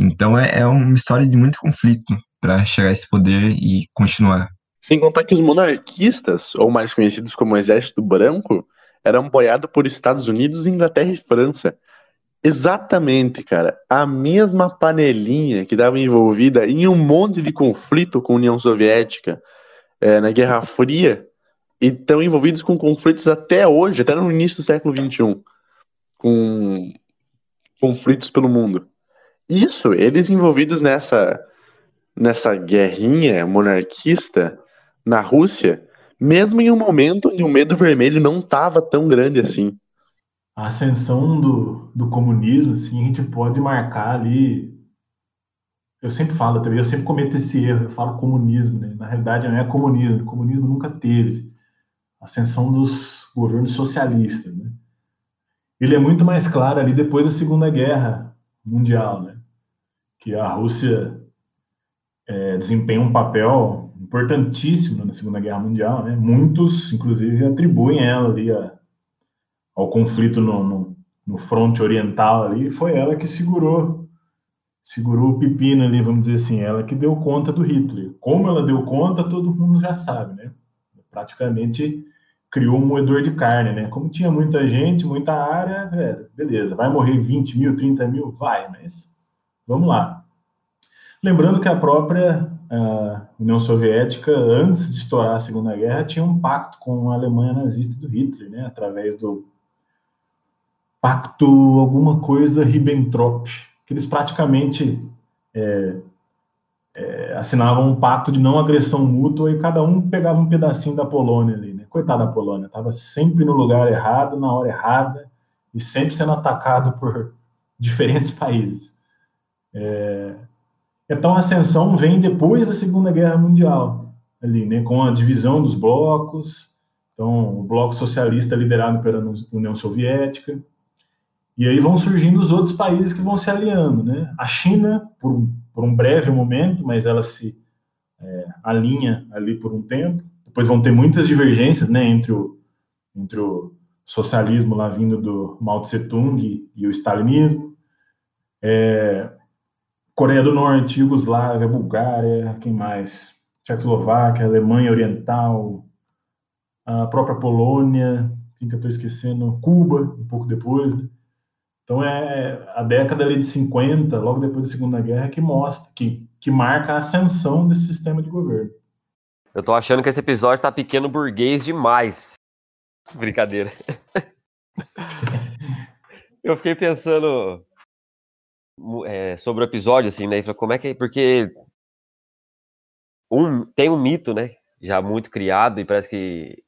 Então, é, é uma história de muito conflito para chegar a esse poder e continuar. Sem contar que os monarquistas, ou mais conhecidos como Exército Branco, eram apoiados por Estados Unidos, Inglaterra e França. Exatamente, cara. A mesma panelinha que estava envolvida em um monte de conflito com a União Soviética é, na Guerra Fria e estão envolvidos com conflitos até hoje, até no início do século XXI, com conflitos pelo mundo. Isso, eles envolvidos nessa nessa guerrinha monarquista na Rússia, mesmo em um momento onde o medo vermelho não estava tão grande assim. A ascensão do, do comunismo, assim, a gente pode marcar ali. Eu sempre falo eu sempre cometo esse erro, eu falo comunismo, né? Na realidade não é comunismo, comunismo nunca teve. A ascensão dos governos socialistas, né? Ele é muito mais claro ali depois da Segunda Guerra Mundial, né? Que a Rússia é, desempenha um papel importantíssimo na Segunda Guerra Mundial, né? Muitos, inclusive, atribuem ela ali a, ao conflito no, no, no fronte oriental ali. Foi ela que segurou segurou o pepino ali, vamos dizer assim, ela que deu conta do Hitler. Como ela deu conta, todo mundo já sabe, né? Praticamente criou um moedor de carne, né? Como tinha muita gente, muita área, é, beleza, vai morrer 20 mil, 30 mil? Vai, mas vamos lá. Lembrando que a própria uh, União Soviética, antes de estourar a Segunda Guerra, tinha um pacto com a Alemanha nazista do Hitler, né? Através do pacto alguma coisa Ribbentrop, que eles praticamente é, é, assinavam um pacto de não agressão mútua e cada um pegava um pedacinho da Polônia ali, né? Coitada da Polônia, estava sempre no lugar errado, na hora errada e sempre sendo atacado por diferentes países. É, então a ascensão vem depois da Segunda Guerra Mundial, ali, né? Com a divisão dos blocos, então o bloco socialista liderado pela União Soviética, e aí vão surgindo os outros países que vão se aliando, né? A China, por por um breve momento, mas ela se é, alinha ali por um tempo. Depois vão ter muitas divergências, né, entre o, entre o socialismo lá vindo do Mao Tse Tung e o stalinismo. É, Coreia do Norte, Iugoslávia, Bulgária, quem mais? Tchecoslováquia, Alemanha Oriental, a própria Polônia, quem que eu estou esquecendo? Cuba, um pouco depois, né? Então é a década ali de 50, logo depois da Segunda Guerra, que mostra, que, que marca a ascensão desse sistema de governo. Eu tô achando que esse episódio tá pequeno burguês demais. Brincadeira. Eu fiquei pensando é, sobre o episódio, assim, né? Como é que. Porque um, tem um mito, né? Já muito criado, e parece que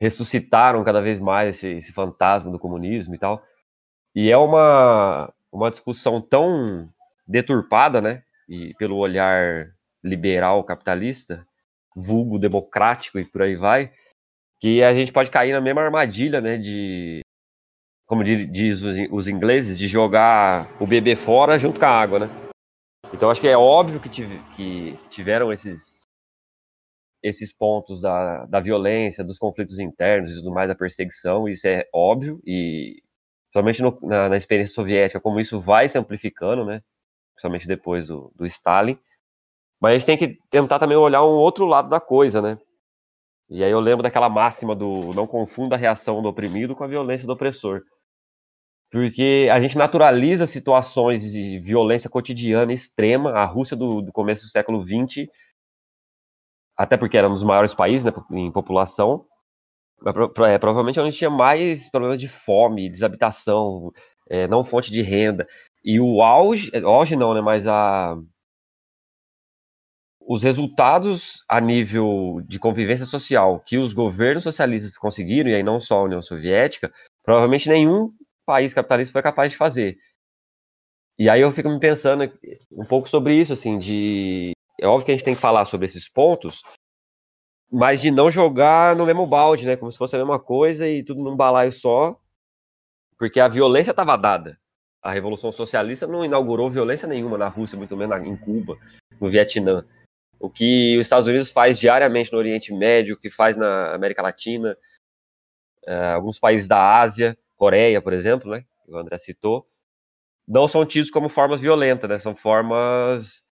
ressuscitaram cada vez mais esse, esse fantasma do comunismo e tal. E é uma, uma discussão tão deturpada, né? E pelo olhar liberal capitalista, vulgo democrático e por aí vai, que a gente pode cair na mesma armadilha, né? De, como diz os ingleses, de jogar o bebê fora junto com a água, né? Então acho que é óbvio que, que tiveram esses esses pontos da, da violência, dos conflitos internos e tudo mais, da perseguição, isso é óbvio, e somente no, na, na, experiência soviética, como isso vai se amplificando, né? Principalmente depois do, do Stalin. Mas a gente tem que tentar também olhar um outro lado da coisa, né? E aí eu lembro daquela máxima do não confunda a reação do oprimido com a violência do opressor. Porque a gente naturaliza situações de violência cotidiana extrema. A Rússia do, do começo do século XX, até porque era um dos maiores países né, em população, é, provavelmente onde tinha mais problemas de fome, desabitação, é, não fonte de renda. E o auge, auge não, né? Mas a, os resultados a nível de convivência social que os governos socialistas conseguiram, e aí não só a União Soviética, provavelmente nenhum país capitalista foi capaz de fazer. E aí eu fico me pensando um pouco sobre isso, assim, de. É óbvio que a gente tem que falar sobre esses pontos, mas de não jogar no mesmo balde, né? Como se fosse a mesma coisa e tudo num balaio só, porque a violência estava dada. A Revolução Socialista não inaugurou violência nenhuma na Rússia, muito menos em Cuba, no Vietnã. O que os Estados Unidos faz diariamente no Oriente Médio, o que faz na América Latina, uh, alguns países da Ásia, Coreia, por exemplo, né? Que o André citou, não são tidos como formas violentas, né? São formas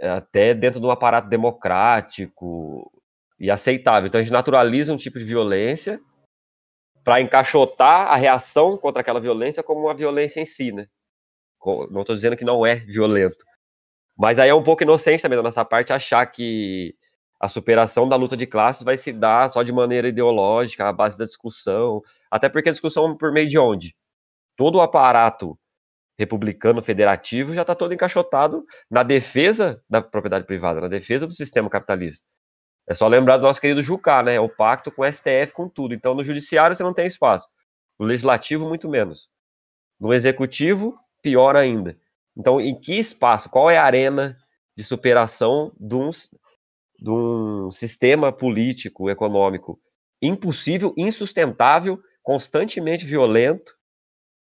eh, até dentro de um aparato democrático, e aceitável. Então a gente naturaliza um tipo de violência para encaixotar a reação contra aquela violência como uma violência em si, né? Não estou dizendo que não é violento. Mas aí é um pouco inocente também da nossa parte achar que a superação da luta de classes vai se dar só de maneira ideológica, à base da discussão. Até porque a discussão por meio de onde? Todo o aparato republicano federativo já está todo encaixotado na defesa da propriedade privada, na defesa do sistema capitalista. É só lembrar do nosso querido Jucá, né? O pacto com o STF, com tudo. Então, no judiciário você não tem espaço. No legislativo, muito menos. No executivo, pior ainda. Então, em que espaço? Qual é a arena de superação de um, de um sistema político, econômico impossível, insustentável, constantemente violento?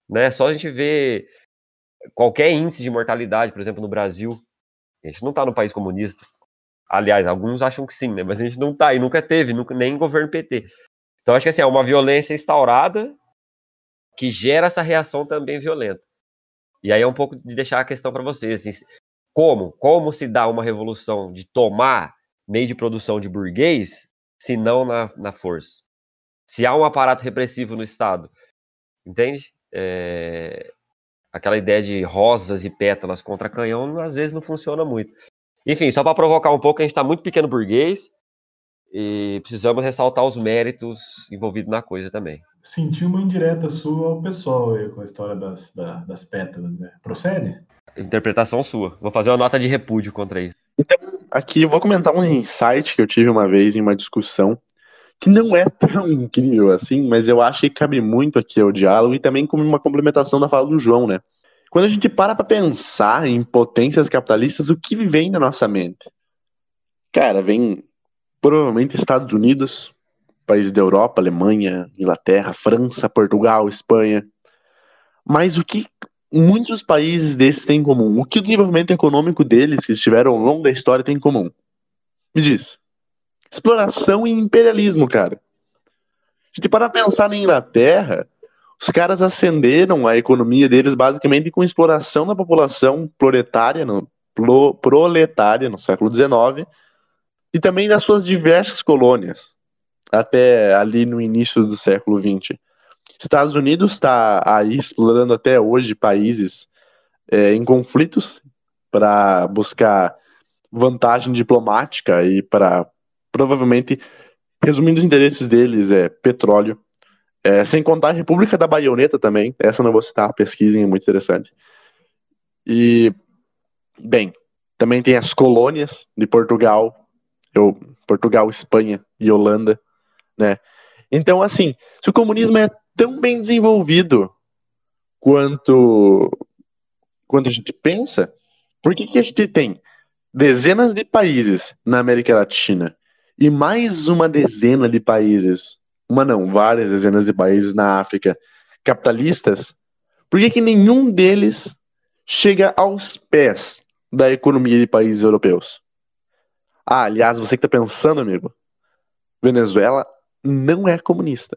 Né? Só a gente vê qualquer índice de mortalidade, por exemplo, no Brasil. A gente não está no país comunista. Aliás, alguns acham que sim, né? Mas a gente não está e nunca teve, nunca, nem governo PT. Então, acho que assim, é uma violência instaurada que gera essa reação também violenta. E aí é um pouco de deixar a questão para vocês. Assim, como? Como se dá uma revolução de tomar meio de produção de burguês, se não na, na força? Se há um aparato repressivo no Estado, entende? É, aquela ideia de rosas e pétalas contra canhão, às vezes não funciona muito. Enfim, só para provocar um pouco, a gente está muito pequeno burguês e precisamos ressaltar os méritos envolvidos na coisa também. Senti uma indireta sua ao pessoal aí, com a história das, das pétalas, né? Procede? Interpretação sua. Vou fazer uma nota de repúdio contra isso. Então, aqui eu vou comentar um insight que eu tive uma vez em uma discussão, que não é tão incrível assim, mas eu acho que cabe muito aqui ao diálogo e também como uma complementação da fala do João, né? Quando a gente para pra pensar em potências capitalistas, o que vem na nossa mente? Cara, vem provavelmente Estados Unidos, países da Europa, Alemanha, Inglaterra, França, Portugal, Espanha. Mas o que muitos países desses têm em comum? O que o desenvolvimento econômico deles, que longo da história, tem em comum? Me diz. Exploração e imperialismo, cara. Gente para pensar na Inglaterra, os caras ascenderam a economia deles basicamente com exploração da população proletária no, pro, proletária no século XIX e também das suas diversas colônias até ali no início do século XX. Estados Unidos está aí explorando até hoje países é, em conflitos para buscar vantagem diplomática e para provavelmente, resumindo os interesses deles, é petróleo. É, sem contar a República da Baioneta também, essa não vou citar, pesquisem, é muito interessante. E, bem, também tem as colônias de Portugal, eu, Portugal, Espanha e Holanda, né? Então, assim, se o comunismo é tão bem desenvolvido quanto, quanto a gente pensa, por que, que a gente tem dezenas de países na América Latina e mais uma dezena de países, uma não, várias dezenas de países na África capitalistas, por que, que nenhum deles chega aos pés da economia de países europeus? Ah, aliás, você que está pensando, amigo, Venezuela não é comunista.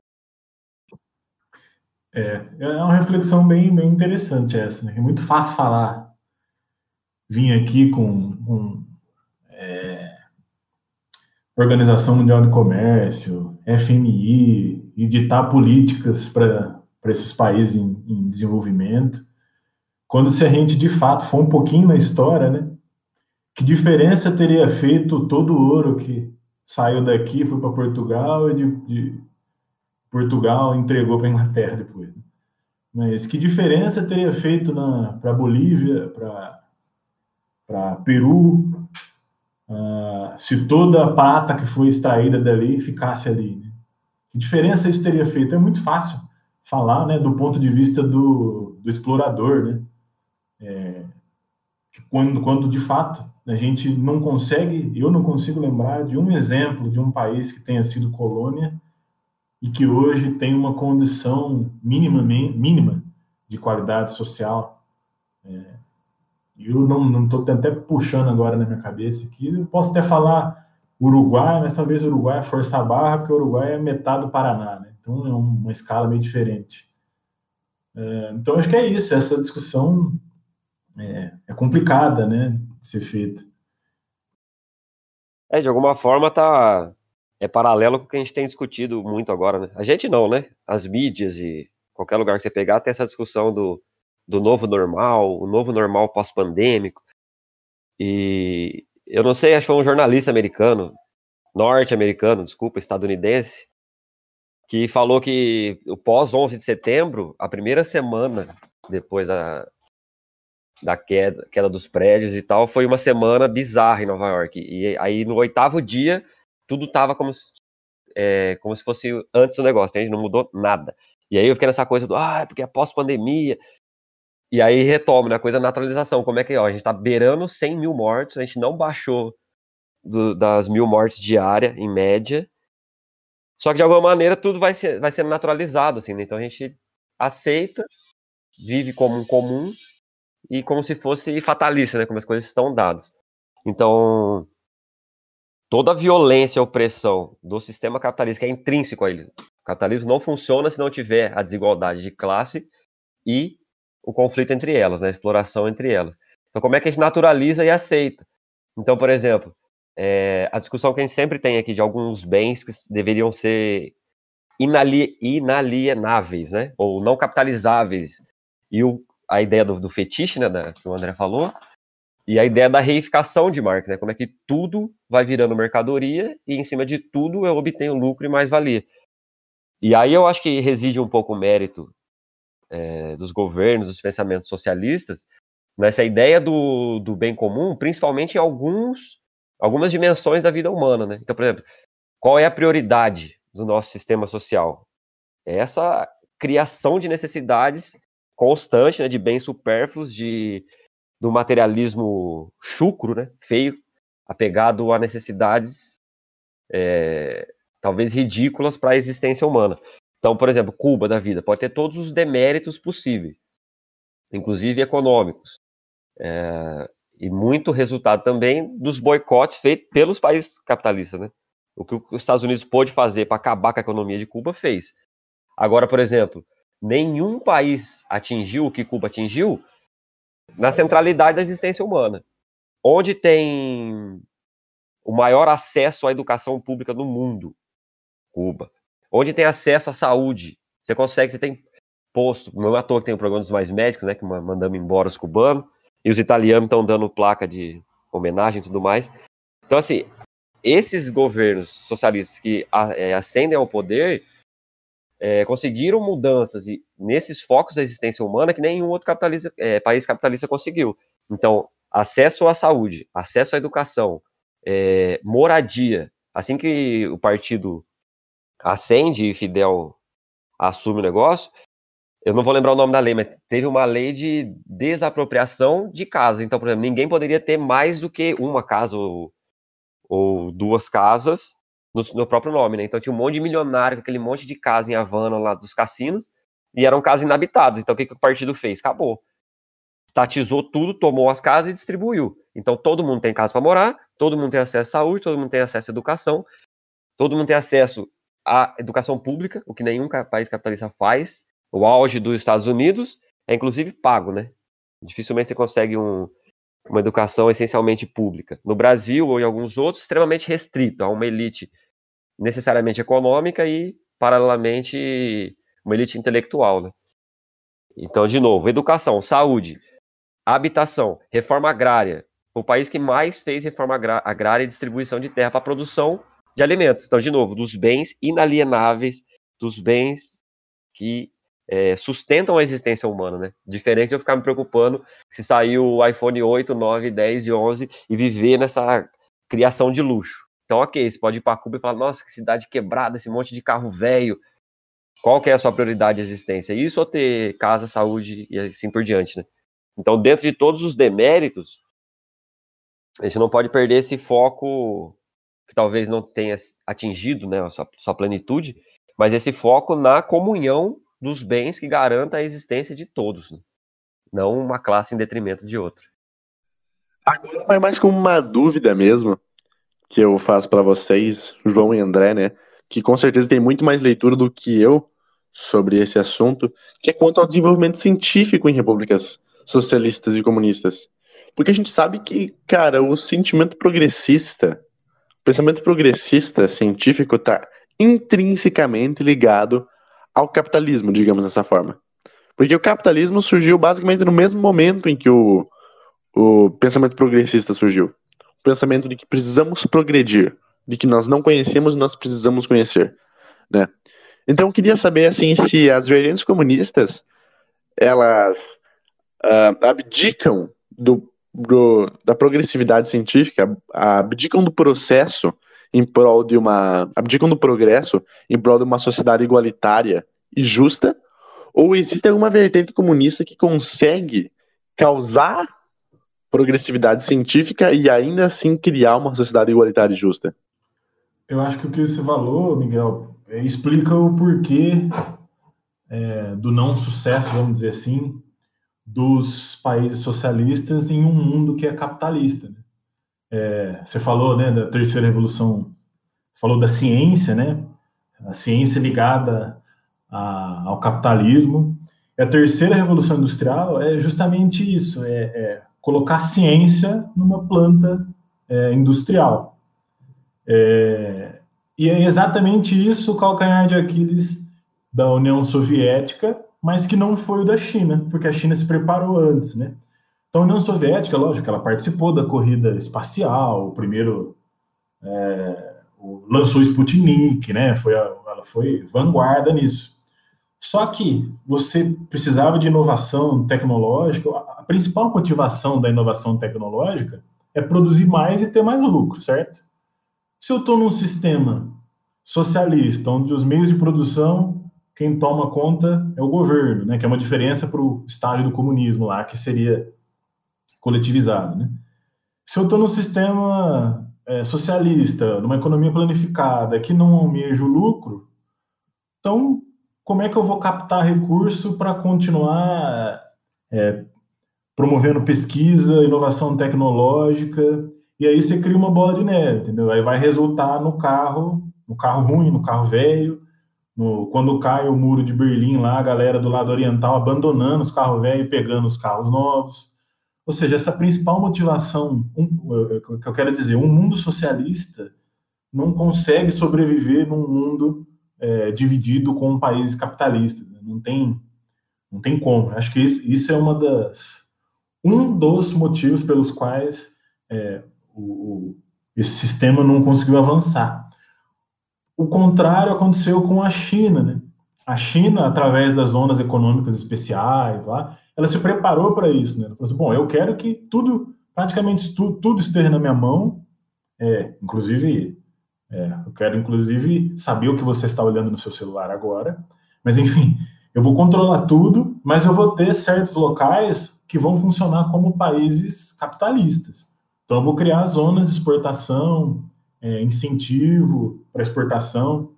É, é uma reflexão bem, bem interessante essa. Né? É muito fácil falar, vir aqui com, com é, Organização Mundial de Comércio, FMI, e ditar políticas para esses países em, em desenvolvimento. Quando se a gente de fato for um pouquinho na história, né? Que diferença teria feito todo o ouro que saiu daqui, foi para Portugal e de, de, Portugal entregou para a Inglaterra depois. Né? Mas que diferença teria feito para Bolívia, para Peru, uh, se toda a prata que foi extraída dali ficasse ali? Né? Que diferença isso teria feito? É muito fácil falar, né, do ponto de vista do, do explorador, né? É, quando, quando de fato a gente não consegue, eu não consigo lembrar de um exemplo de um país que tenha sido colônia e que hoje tem uma condição mínima, mínima de qualidade social. É, eu não estou até puxando agora na minha cabeça aqui, eu posso até falar Uruguai, mas talvez Uruguai é força barra, porque Uruguai é metade do Paraná, né? então é uma escala meio diferente. É, então acho que é isso, essa discussão é, é complicada, né? ser feita. É, de alguma forma tá é paralelo com o que a gente tem discutido muito agora, né? A gente não, né? As mídias e qualquer lugar que você pegar tem essa discussão do, do novo normal, o novo normal pós-pandêmico. E eu não sei, acho que foi um jornalista americano, norte-americano, desculpa, estadunidense, que falou que o pós 11 de setembro, a primeira semana depois da, da queda, queda dos prédios e tal, foi uma semana bizarra em Nova York. E aí no oitavo dia, tudo tava como se, é, como se fosse antes do negócio, entende? Não mudou nada. E aí eu fiquei nessa coisa do, ah, é porque é pós-pandemia. E aí retomo, né, coisa naturalização. Como é que, ó, a gente tá beirando 100 mil mortos, a gente não baixou do, das mil mortes diárias, em média. Só que de alguma maneira tudo vai ser, vai sendo naturalizado, assim, né? Então a gente aceita, vive como um comum e como se fosse fatalista, né? Como as coisas estão dadas. Então, toda a violência e opressão do sistema capitalista que é intrínseco a ele. O capitalismo não funciona se não tiver a desigualdade de classe e o conflito entre elas, né? a exploração entre elas. Então, como é que a gente naturaliza e aceita? Então, por exemplo, é, a discussão que a gente sempre tem aqui de alguns bens que deveriam ser inali inalienáveis, né? Ou não capitalizáveis. E o, a ideia do, do fetiche, né, da, que o André falou, e a ideia da reificação de marca, né? Como é que tudo vai virando mercadoria e em cima de tudo eu obtenho lucro e mais-valia. E aí eu acho que reside um pouco o mérito é, dos governos, dos pensamentos socialistas, nessa ideia do, do bem comum, principalmente em alguns algumas dimensões da vida humana, né? Então, por exemplo, qual é a prioridade do nosso sistema social? É essa criação de necessidades constante, né, de bens supérfluos, de do materialismo chucro, né, feio, apegado a necessidades é, talvez ridículas para a existência humana. Então, por exemplo, Cuba da vida pode ter todos os deméritos possíveis, inclusive econômicos. É, e muito resultado também dos boicotes feitos pelos países capitalistas, né? O que os Estados Unidos pôde fazer para acabar com a economia de Cuba fez. Agora, por exemplo, nenhum país atingiu o que Cuba atingiu na centralidade da existência humana. Onde tem o maior acesso à educação pública no mundo? Cuba. Onde tem acesso à saúde? Você consegue, você tem posto, não é à toa que tem o programa dos mais médicos, né, que mandamos embora os cubanos, e os italianos estão dando placa de homenagem e tudo mais. Então, assim, esses governos socialistas que é, ascendem ao poder é, conseguiram mudanças e nesses focos da existência humana que nenhum outro capitalista, é, país capitalista conseguiu. Então, acesso à saúde, acesso à educação, é, moradia. Assim que o partido ascende e Fidel assume o negócio, eu não vou lembrar o nome da lei, mas teve uma lei de desapropriação de casa. Então, por exemplo, ninguém poderia ter mais do que uma casa ou, ou duas casas no, no, próprio nome, né? Então tinha um monte de milionário, aquele monte de casa em Havana lá dos cassinos, e eram casas inabitadas. Então o que, que o partido fez? Acabou. Estatizou tudo, tomou as casas e distribuiu. Então todo mundo tem casa para morar, todo mundo tem acesso à saúde, todo mundo tem acesso à educação, todo mundo tem acesso à educação pública, o que nenhum país capitalista faz o auge dos Estados Unidos é inclusive pago, né? Dificilmente você consegue um, uma educação essencialmente pública. No Brasil ou em alguns outros, extremamente restrito a uma elite necessariamente econômica e, paralelamente, uma elite intelectual, né? Então, de novo, educação, saúde, habitação, reforma agrária. O país que mais fez reforma agrária e distribuição de terra para produção de alimentos. Então, de novo, dos bens inalienáveis, dos bens que é, sustentam a existência humana, né? Diferente de eu ficar me preocupando se sair o iPhone 8, 9, 10 e 11 e viver nessa criação de luxo. Então, ok, você pode ir para Cuba e falar, nossa, que cidade quebrada, esse monte de carro velho. Qual que é a sua prioridade de existência? Isso ou ter casa, saúde e assim por diante, né? Então, dentro de todos os deméritos, a gente não pode perder esse foco que talvez não tenha atingido né, a sua, sua plenitude, mas esse foco na comunhão dos bens que garanta a existência de todos, né? não uma classe em detrimento de outra. Agora vai mais como uma dúvida mesmo que eu faço para vocês, João e André, né? Que com certeza tem muito mais leitura do que eu sobre esse assunto, que é quanto ao desenvolvimento científico em repúblicas socialistas e comunistas. Porque a gente sabe que, cara, o sentimento progressista, o pensamento progressista científico está intrinsecamente ligado ao capitalismo, digamos dessa forma. Porque o capitalismo surgiu basicamente no mesmo momento em que o, o pensamento progressista surgiu. O pensamento de que precisamos progredir, de que nós não conhecemos, nós precisamos conhecer, né? Então eu queria saber assim se as vertentes comunistas elas uh, abdicam do, do, da progressividade científica, abdicam do processo em prol de uma. abdicam do progresso em prol de uma sociedade igualitária e justa? Ou existe alguma vertente comunista que consegue causar progressividade científica e ainda assim criar uma sociedade igualitária e justa? Eu acho que o que você falou, Miguel, é, explica o porquê é, do não sucesso, vamos dizer assim, dos países socialistas em um mundo que é capitalista. Né? É, você falou né, da terceira revolução, falou da ciência, né? A ciência ligada a, ao capitalismo. E a terceira revolução industrial é justamente isso: é, é colocar ciência numa planta é, industrial. É, e é exatamente isso o calcanhar de Aquiles da União Soviética, mas que não foi o da China, porque a China se preparou antes, né? Então, a União Soviética, lógico, ela participou da corrida espacial, o primeiro é, lançou o Sputnik, né? Foi a, ela foi vanguarda nisso. Só que você precisava de inovação tecnológica. A principal motivação da inovação tecnológica é produzir mais e ter mais lucro, certo? Se eu estou num sistema socialista, onde os meios de produção, quem toma conta é o governo, né? Que é uma diferença para o estágio do comunismo lá, que seria coletivizado, né? Se eu estou num sistema é, socialista, numa economia planificada, que não almeja o lucro, então como é que eu vou captar recurso para continuar é, promovendo pesquisa, inovação tecnológica, e aí você cria uma bola de neve, entendeu? Aí vai resultar no carro, no carro ruim, no carro velho, no, quando cai o muro de Berlim lá, a galera do lado oriental abandonando os carros velhos e pegando os carros novos. Ou seja, essa principal motivação, um, que eu quero dizer, um mundo socialista não consegue sobreviver num mundo é, dividido com países capitalistas. Né? Não tem, não tem como. Acho que isso, isso, é uma das um dos motivos pelos quais é, o, esse sistema não conseguiu avançar. O contrário aconteceu com a China, né? A China, através das zonas econômicas especiais lá, ela se preparou para isso, né? Ela falou assim, bom, eu quero que tudo, praticamente tudo, tudo esteja na minha mão, é, inclusive é, eu quero, inclusive, saber o que você está olhando no seu celular agora. Mas, enfim, eu vou controlar tudo, mas eu vou ter certos locais que vão funcionar como países capitalistas. Então, eu vou criar zonas de exportação, é, incentivo para exportação,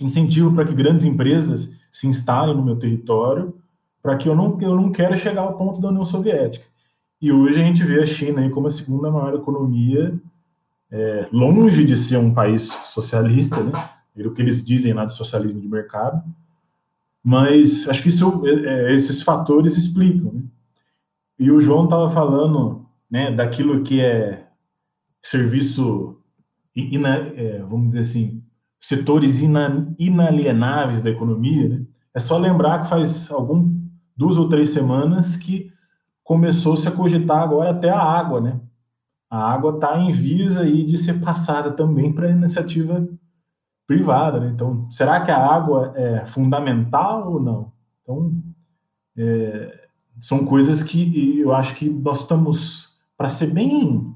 incentivo para que grandes empresas se instalem no meu território, para que eu não, eu não quero chegar ao ponto da União Soviética. E hoje a gente vê a China como a segunda maior economia é, longe de ser um país socialista, né? o que eles dizem lá de socialismo de mercado, mas acho que isso, é, é esses fatores explicam. Né? E o João estava falando né, daquilo que é serviço, ina, é, vamos dizer assim, setores ina, inalienáveis da economia. Né? É só lembrar que faz algum duas ou três semanas que começou-se a cogitar agora até a água, né? a água está em vias aí de ser passada também para iniciativa privada. Né? Então, será que a água é fundamental ou não? Então, é, são coisas que eu acho que nós estamos, para ser bem,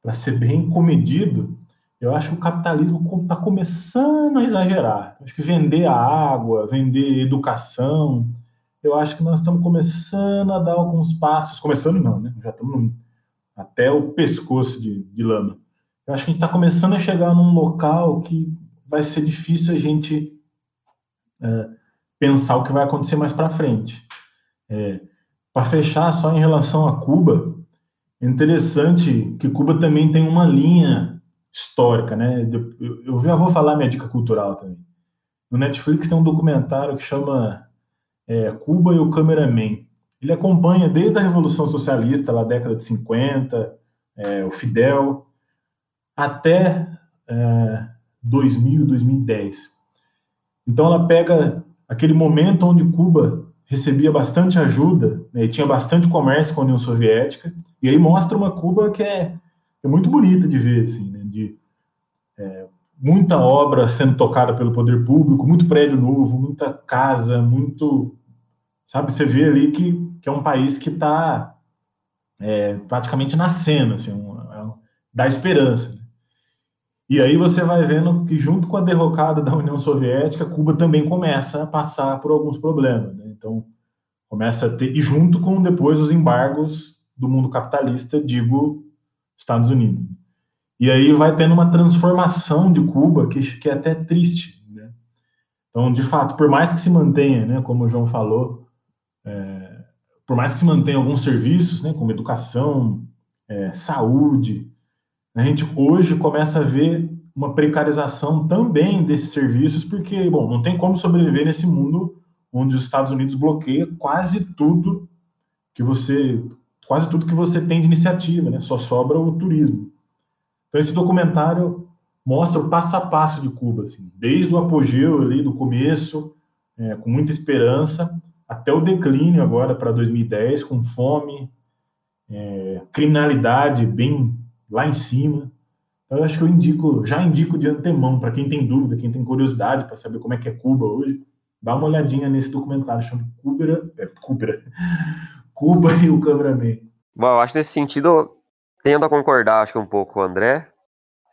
para ser bem comedido, eu acho que o capitalismo está começando a exagerar. Acho que vender a água, vender educação, eu acho que nós estamos começando a dar alguns passos, começando não, né? Já estamos até o pescoço de, de lama. Eu acho que a gente está começando a chegar num local que vai ser difícil a gente é, pensar o que vai acontecer mais para frente. É, para fechar só em relação a Cuba, é interessante que Cuba também tem uma linha histórica, né? Eu, já vou falar minha dica cultural também. No Netflix tem um documentário que chama é, Cuba e o Cameraman. Ele acompanha desde a Revolução Socialista, lá década de 50, é, o Fidel, até é, 2000, 2010. Então ela pega aquele momento onde Cuba recebia bastante ajuda né, e tinha bastante comércio com a União Soviética, e aí mostra uma Cuba que é, é muito bonita de ver, assim, né, de é, muita obra sendo tocada pelo poder público, muito prédio novo, muita casa, muito sabe? Você vê ali que, que é um país que está é, praticamente nascendo, assim, um, é, dá esperança. Né? E aí você vai vendo que junto com a derrocada da União Soviética, Cuba também começa a passar por alguns problemas. Né? Então começa a ter e junto com depois os embargos do mundo capitalista, digo Estados Unidos. E aí vai tendo uma transformação de Cuba que, que é até triste. Né? Então, de fato, por mais que se mantenha, né, como o João falou, é, por mais que se mantenha alguns serviços, né, como educação, é, saúde, a gente hoje começa a ver uma precarização também desses serviços, porque, bom, não tem como sobreviver nesse mundo onde os Estados Unidos bloqueia quase tudo que você, quase tudo que você tem de iniciativa, né? Só sobra o turismo. Então esse documentário mostra o passo a passo de Cuba, assim, desde o apogeu ali do começo, é, com muita esperança, até o declínio agora para 2010, com fome, é, criminalidade bem lá em cima. Então, eu acho que eu indico, já indico de antemão, para quem tem dúvida, quem tem curiosidade para saber como é que é Cuba hoje, dá uma olhadinha nesse documentário, chama Cuba, é, Cuba, Cuba e o Cameraman. Bom, acho nesse sentido, tendo a concordar, acho que um pouco com o André,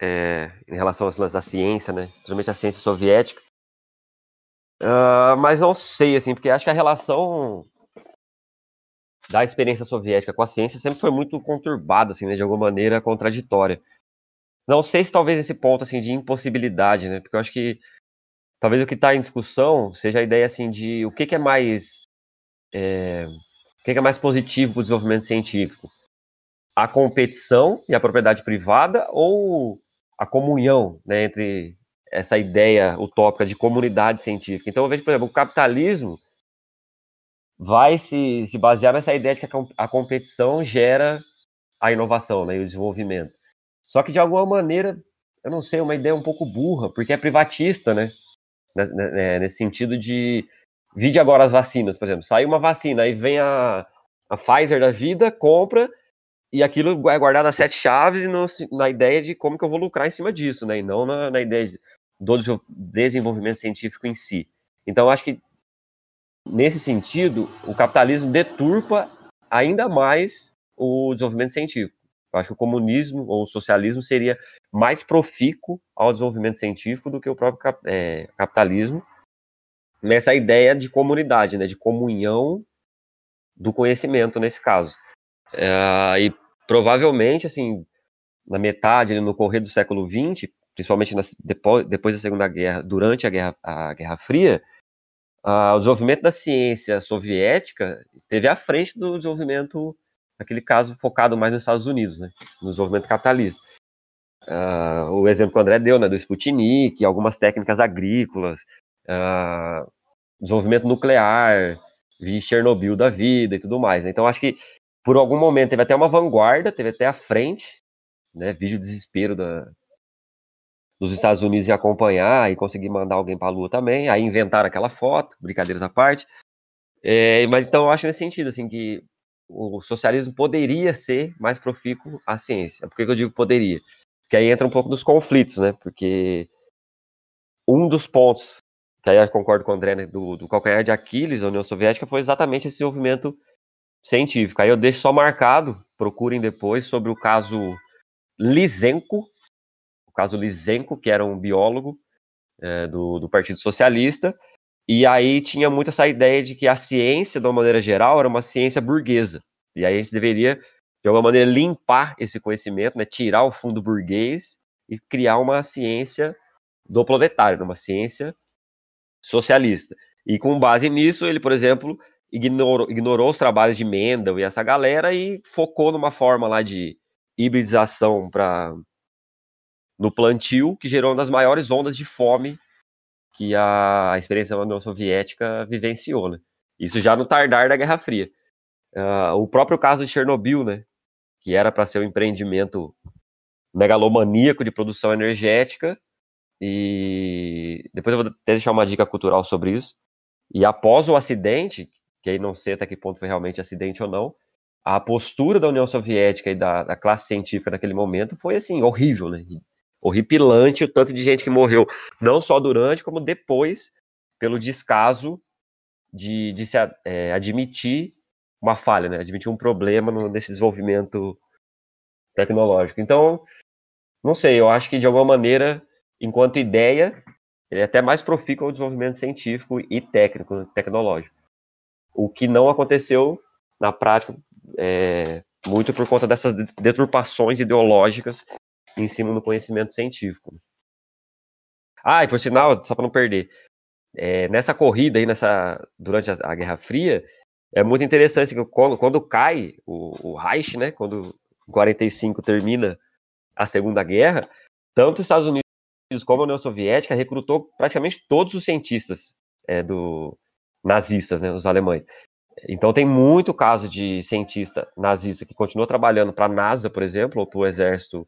é, em relação aos lances da ciência, né, principalmente a ciência soviética, uh, mas não sei, assim, porque acho que a relação da experiência soviética com a ciência sempre foi muito conturbada, assim, né, de alguma maneira contraditória. Não sei se talvez esse ponto assim de impossibilidade, né? Porque eu acho que talvez o que está em discussão seja a ideia assim de o que, que é mais é, o que, que é mais positivo para o desenvolvimento científico, a competição e a propriedade privada ou a comunhão, né, entre essa ideia utópica de comunidade científica. Então eu vejo, por exemplo, o capitalismo vai se, se basear nessa ideia de que a, a competição gera a inovação né, e o desenvolvimento. Só que de alguma maneira, eu não sei, uma ideia um pouco burra, porque é privatista, né? Nesse, né, nesse sentido de. Vide agora as vacinas, por exemplo. Sai uma vacina, aí vem a, a Pfizer da vida, compra, e aquilo é guardado a sete chaves no, na ideia de como que eu vou lucrar em cima disso, né? E não na, na ideia de, do desenvolvimento científico em si. Então, acho que nesse sentido, o capitalismo deturpa ainda mais o desenvolvimento científico. Eu acho que o comunismo ou o socialismo seria mais profícuo ao desenvolvimento científico do que o próprio é, capitalismo, nessa ideia de comunidade, né, de comunhão do conhecimento nesse caso. É, e provavelmente, assim, na metade, no correr do século XX, principalmente na, depois, depois da Segunda Guerra, durante a Guerra, a Guerra Fria, o desenvolvimento da ciência soviética esteve à frente do desenvolvimento, naquele caso, focado mais nos Estados Unidos, né, no desenvolvimento capitalista. Uh, o exemplo que o André deu, né, do Sputnik, algumas técnicas agrícolas, uh, desenvolvimento nuclear, vi Chernobyl da vida e tudo mais. Né? Então, acho que por algum momento teve até uma vanguarda, teve até a frente, né, vídeo desespero da, dos Estados Unidos em acompanhar e conseguir mandar alguém para a Lua também. Aí inventaram aquela foto, brincadeiras à parte. É, mas então eu acho nesse sentido, assim, que o socialismo poderia ser mais profícuo à ciência. Por que, que eu digo poderia? Porque aí entra um pouco dos conflitos, né? Porque um dos pontos, que aí eu concordo com o André, né, do, do calcanhar de Aquiles da União Soviética, foi exatamente esse desenvolvimento científico. Aí eu deixo só marcado, procurem depois, sobre o caso Lisenko, caso Lisenko, que era um biólogo é, do, do Partido Socialista, e aí tinha muito essa ideia de que a ciência, de uma maneira geral, era uma ciência burguesa. E aí a gente deveria, de alguma maneira, limpar esse conhecimento, né, tirar o fundo burguês e criar uma ciência do proletário, uma ciência socialista. E com base nisso, ele, por exemplo, ignorou, ignorou os trabalhos de Mendel e essa galera e focou numa forma lá de hibridização para no plantio, que gerou uma das maiores ondas de fome que a experiência da União Soviética vivenciou, né? Isso já no tardar da Guerra Fria. Uh, o próprio caso de Chernobyl, né? Que era para ser um empreendimento megalomaníaco de produção energética, e depois eu vou até deixar uma dica cultural sobre isso. E após o acidente, que aí não sei até que ponto foi realmente acidente ou não, a postura da União Soviética e da, da classe científica naquele momento foi assim horrível, né? Horripilante o tanto de gente que morreu, não só durante, como depois, pelo descaso de, de se é, admitir uma falha, né? admitir um problema no, nesse desenvolvimento tecnológico. Então, não sei, eu acho que de alguma maneira, enquanto ideia, ele é até mais profícuo ao desenvolvimento científico e técnico, tecnológico. O que não aconteceu na prática, é, muito por conta dessas deturpações ideológicas em cima do conhecimento científico. Ah, e por sinal, só para não perder, é, nessa corrida aí, nessa, durante a, a, Guerra Fria, é muito interessante que quando, quando cai o, o Reich, né, quando em 45 termina a Segunda Guerra, tanto os Estados Unidos como a União Soviética recrutou praticamente todos os cientistas é, do nazistas, né, os alemães. Então tem muito caso de cientista nazista que continuou trabalhando para a NASA, por exemplo, ou para o exército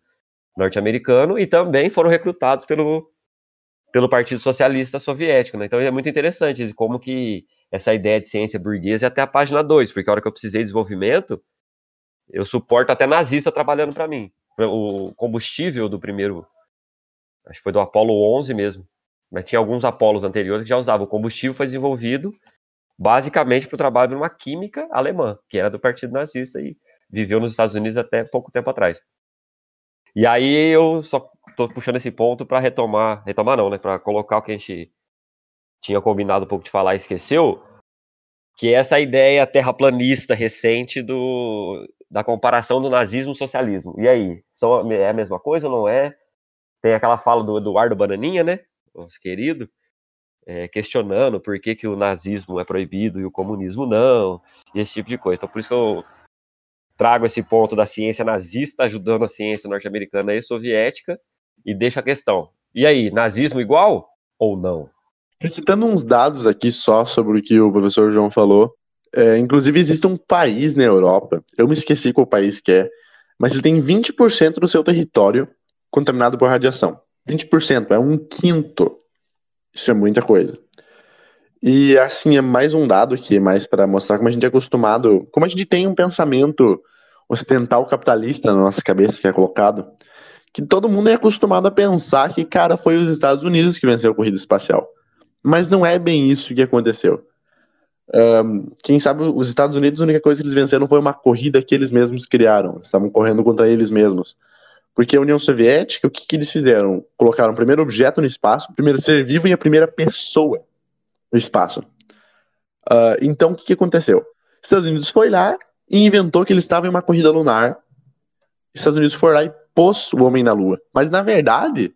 norte-americano, e também foram recrutados pelo, pelo Partido Socialista Soviético. Né? Então é muito interessante como que essa ideia de ciência burguesa é até a página 2, porque a hora que eu precisei de desenvolvimento, eu suporto até nazista trabalhando para mim. O combustível do primeiro, acho que foi do Apollo 11 mesmo, mas tinha alguns Apolos anteriores que já usavam. O combustível foi desenvolvido basicamente para o trabalho numa química alemã, que era do Partido Nazista e viveu nos Estados Unidos até pouco tempo atrás. E aí eu só estou puxando esse ponto para retomar, retomar não, né, para colocar o que a gente tinha combinado um pouco de falar e esqueceu, que é essa ideia terraplanista recente do, da comparação do nazismo e socialismo. E aí, são, é a mesma coisa ou não é? Tem aquela fala do Eduardo Bananinha, né, nosso querido, é, questionando por que, que o nazismo é proibido e o comunismo não, e esse tipo de coisa. Então, por isso que eu trago esse ponto da ciência nazista ajudando a ciência norte-americana e soviética e deixo a questão. E aí, nazismo igual ou não? Citando uns dados aqui só sobre o que o professor João falou, é, inclusive existe um país na Europa, eu me esqueci qual país que é, mas ele tem 20% do seu território contaminado por radiação. 20%, é um quinto isso é muita coisa. E assim, é mais um dado aqui, mais para mostrar como a gente é acostumado, como a gente tem um pensamento ocidental capitalista na nossa cabeça que é colocado, que todo mundo é acostumado a pensar que, cara, foi os Estados Unidos que venceu a corrida espacial. Mas não é bem isso que aconteceu. Um, quem sabe os Estados Unidos, a única coisa que eles venceram foi uma corrida que eles mesmos criaram. Estavam correndo contra eles mesmos. Porque a União Soviética, o que, que eles fizeram? Colocaram o primeiro objeto no espaço, o primeiro ser vivo e a primeira pessoa no espaço. Uh, então, o que, que aconteceu? Os Estados Unidos foi lá e inventou que eles estavam em uma corrida lunar. Os Estados Unidos foi lá e pôs o homem na Lua. Mas, na verdade,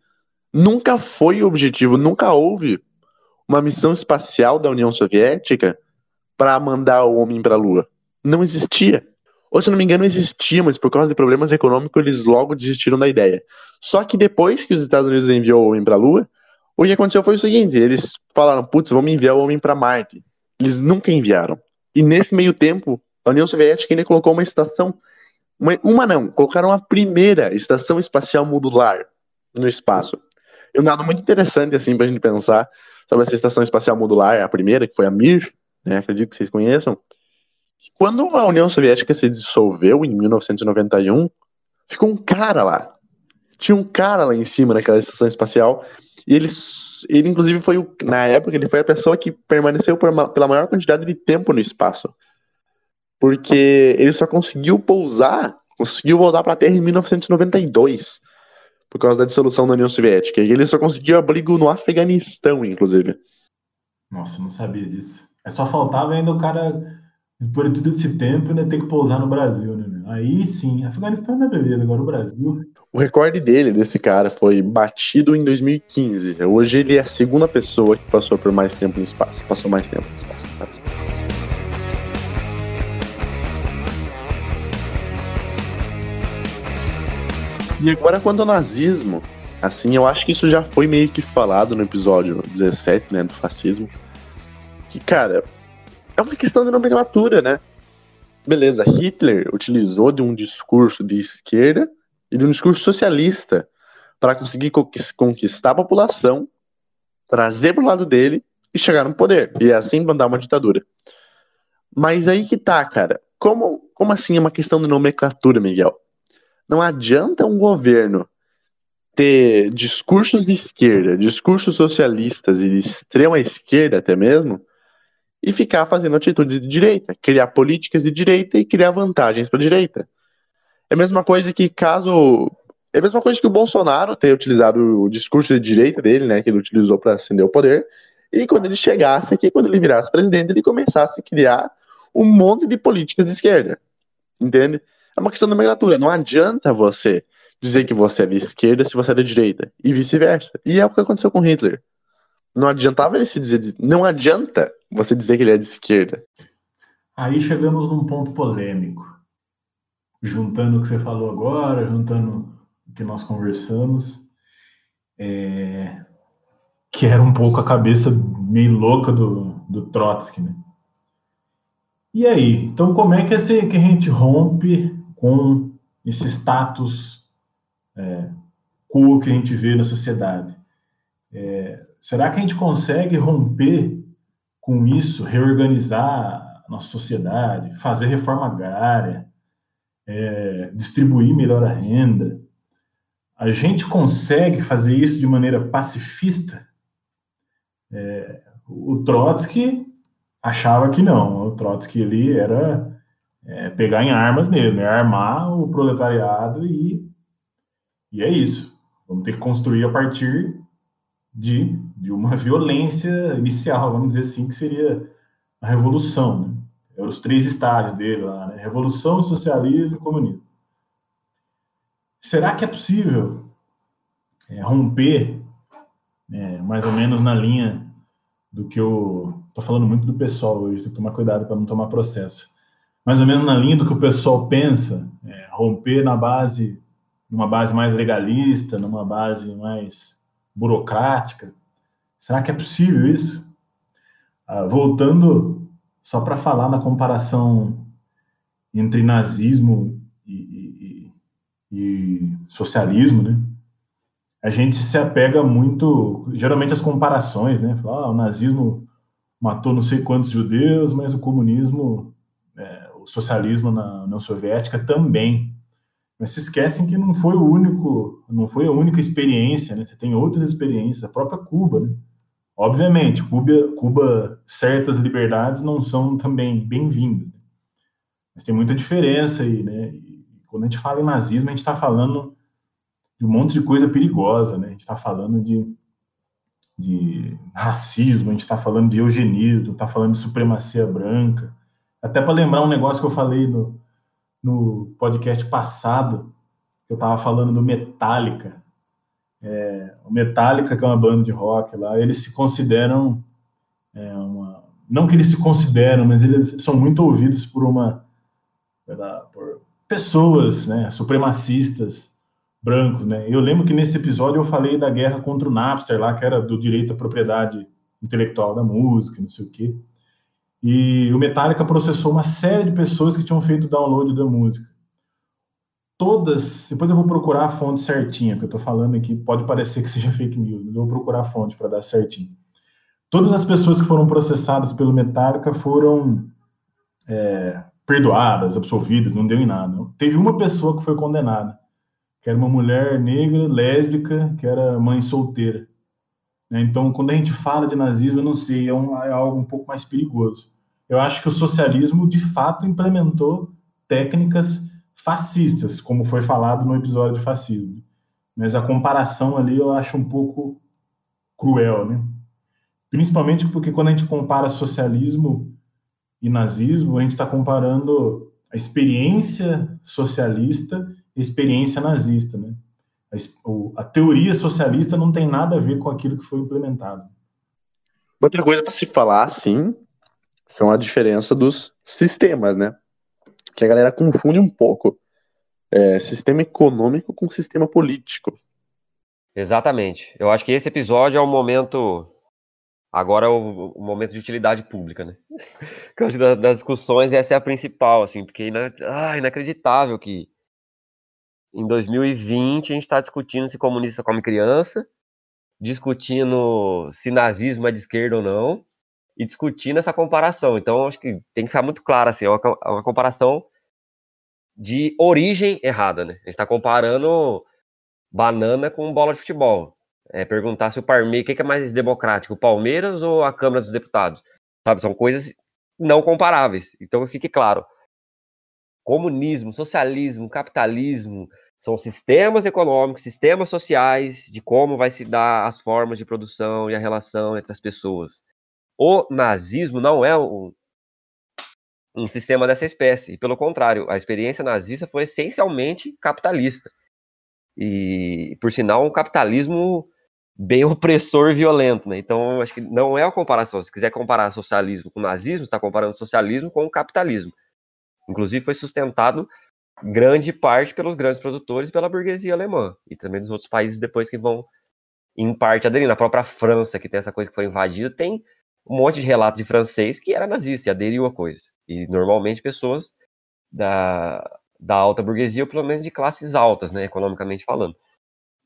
nunca foi o objetivo, nunca houve uma missão espacial da União Soviética para mandar o homem para a Lua. Não existia. Ou se não me engano, existia, mas por causa de problemas econômicos eles logo desistiram da ideia. Só que depois que os Estados Unidos enviou o homem para a Lua, o que aconteceu foi o seguinte: eles falaram, putz, vamos enviar o homem para Marte. Eles nunca enviaram. E nesse meio tempo, a União Soviética ainda colocou uma estação, uma, uma não, colocaram a primeira estação espacial modular no espaço. E um dado muito interessante assim para a gente pensar sobre essa estação espacial modular, a primeira, que foi a Mir, né, acredito que vocês conheçam, quando a União Soviética se dissolveu em 1991, ficou um cara lá. Tinha um cara lá em cima naquela estação espacial. E ele, ele inclusive, foi, o, na época, ele foi a pessoa que permaneceu uma, pela maior quantidade de tempo no espaço. Porque ele só conseguiu pousar, conseguiu voltar para a Terra em 1992. Por causa da dissolução da União Soviética. E ele só conseguiu abrigo no Afeganistão, inclusive. Nossa, não sabia disso. É só faltava ainda o cara por todo esse tempo, né, ter que pousar no Brasil, né? Aí sim, Afeganistão é beleza, agora o Brasil. O recorde dele, desse cara, foi batido em 2015. Hoje ele é a segunda pessoa que passou por mais tempo no espaço. Passou mais tempo no espaço. E agora quanto ao nazismo, assim, eu acho que isso já foi meio que falado no episódio 17, né, do fascismo. Que, cara, é uma questão de nomenclatura, né? Beleza, Hitler utilizou de um discurso de esquerda e de um discurso socialista para conseguir conquistar a população, trazer para o lado dele e chegar no poder. E assim mandar uma ditadura. Mas aí que tá, cara. Como, como assim é uma questão de nomenclatura, Miguel? Não adianta um governo ter discursos de esquerda, discursos socialistas e de extrema esquerda até mesmo, e ficar fazendo atitudes de direita, criar políticas de direita e criar vantagens para a direita. É a mesma coisa que caso é a mesma coisa que o Bolsonaro ter utilizado o discurso de direita dele, né, que ele utilizou para acender o poder, e quando ele chegasse aqui, quando ele virasse presidente, ele começasse a criar um monte de políticas de esquerda. Entende? É uma questão de nomenclatura. Não adianta você dizer que você é de esquerda se você é de direita. E vice-versa. E é o que aconteceu com Hitler. Não adiantava ele se dizer. Não adianta você dizer que ele é de esquerda. Aí chegamos num ponto polêmico. Juntando o que você falou agora, juntando o que nós conversamos, é... que era um pouco a cabeça meio louca do, do Trotsky, né? E aí? Então, como é que, que a gente rompe com esse status é, quo que a gente vê na sociedade? É, será que a gente consegue romper com isso, reorganizar a nossa sociedade, fazer reforma agrária, é, distribuir melhor a renda? A gente consegue fazer isso de maneira pacifista? É, o Trotsky achava que não. O Trotsky ali era é, pegar em armas mesmo, é armar o proletariado e, e é isso. Vamos ter que construir a partir de, de uma violência inicial, vamos dizer assim, que seria a revolução. Né? Eram os três estágios dele lá, né? Revolução, socialismo e comunismo. Será que é possível é, romper, é, mais ou menos na linha do que o Tô falando muito do pessoal hoje, tem que tomar cuidado para não tomar processo. Mais ou menos na linha do que o pessoal pensa, é, romper na base, numa base mais legalista, numa base mais burocrática. Será que é possível isso? Ah, voltando só para falar na comparação entre nazismo e, e, e socialismo, né? A gente se apega muito, geralmente as comparações, né? Falar, ah, o nazismo matou não sei quantos judeus, mas o comunismo, o socialismo na União Soviética também. Mas se esquecem que não foi o único, não foi a única experiência, né? Você tem outras experiências, a própria Cuba, né? Obviamente, Cuba, Cuba certas liberdades não são também bem-vindas, né? mas tem muita diferença aí, né? E quando a gente fala em nazismo, a gente está falando de um monte de coisa perigosa, né? A gente está falando de de racismo, a gente está falando de eugenismo, está falando de supremacia branca. Até para lembrar um negócio que eu falei no, no podcast passado, que eu estava falando do Metallica. É, o Metallica, que é uma banda de rock lá, eles se consideram é, uma, não que eles se consideram, mas eles são muito ouvidos por uma por pessoas, né, supremacistas brancos, né? Eu lembro que nesse episódio eu falei da guerra contra o Napster lá, que era do direito à propriedade intelectual da música, não sei o quê. E o Metallica processou uma série de pessoas que tinham feito download da música. Todas, depois eu vou procurar a fonte certinha, que eu tô falando aqui, pode parecer que seja fake news, mas eu vou procurar a fonte para dar certinho. Todas as pessoas que foram processadas pelo Metallica foram é, perdoadas, absolvidas, não deu em nada. Teve uma pessoa que foi condenada que era uma mulher negra, lésbica, que era mãe solteira. Né? Então, quando a gente fala de nazismo, eu não sei, é, um, é algo um pouco mais perigoso. Eu acho que o socialismo, de fato, implementou técnicas fascistas, como foi falado no episódio de fascismo. Mas a comparação ali eu acho um pouco cruel, né? Principalmente porque quando a gente compara socialismo e nazismo, a gente está comparando a experiência socialista experiência nazista, né? A, a teoria socialista não tem nada a ver com aquilo que foi implementado. Outra coisa para se falar, sim, são a diferença dos sistemas, né? Que a galera confunde um pouco é, sistema econômico com sistema político. Exatamente. Eu acho que esse episódio é o momento. Agora é o, o momento de utilidade pública, né? das, das discussões, essa é a principal, assim, porque é ah, inacreditável que em 2020 a gente está discutindo se comunista come criança, discutindo se nazismo é de esquerda ou não, e discutindo essa comparação. Então, acho que tem que ficar muito claro, assim, é uma, é uma comparação de origem errada, né? A gente está comparando banana com bola de futebol. É perguntar se o Parme, o que é mais democrático, o Palmeiras ou a Câmara dos Deputados? Sabe, são coisas não comparáveis. Então fique claro. Comunismo, socialismo, capitalismo são sistemas econômicos, sistemas sociais de como vai se dar as formas de produção e a relação entre as pessoas. O nazismo não é um, um sistema dessa espécie. Pelo contrário, a experiência nazista foi essencialmente capitalista. E, por sinal, um capitalismo bem opressor e violento. Né? Então, acho que não é a comparação. Se quiser comparar socialismo com nazismo, está comparando socialismo com capitalismo. Inclusive, foi sustentado grande parte pelos grandes produtores e pela burguesia alemã. E também dos outros países depois que vão, em parte, aderir. Na própria França, que tem essa coisa que foi invadida, tem um monte de relatos de francês que era nazista e aderiu à coisa. E normalmente pessoas da, da alta burguesia, ou pelo menos de classes altas, né, economicamente falando.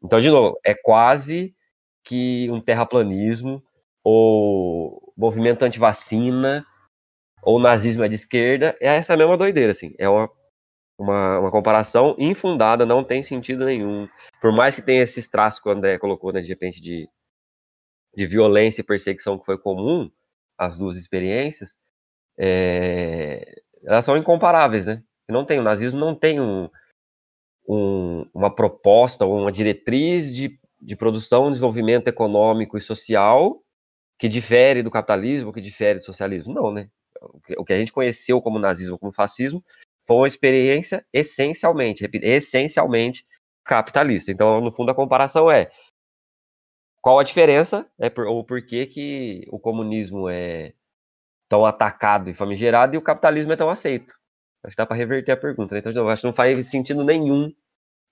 Então, de novo, é quase que um terraplanismo, ou movimento anti-vacina, ou nazismo é de esquerda, é essa mesma doideira, assim. É uma, uma, uma, comparação infundada, não tem sentido nenhum. Por mais que tenha esses traços que o André colocou, né, de repente, de de violência e perseguição que foi comum, as duas experiências, é, elas são incomparáveis, né? Não tem, o nazismo não tem um, um, uma proposta ou uma diretriz de, de produção, desenvolvimento econômico e social que difere do capitalismo, que difere do socialismo. Não, né? O que a gente conheceu como nazismo, como fascismo, foi uma experiência essencialmente, essencialmente capitalista. Então, no fundo, a comparação é qual a diferença, né, por, ou por que, que o comunismo é tão atacado e famigerado e o capitalismo é tão aceito? Acho que dá para reverter a pergunta. Né? Então, eu acho que não faz sentido nenhum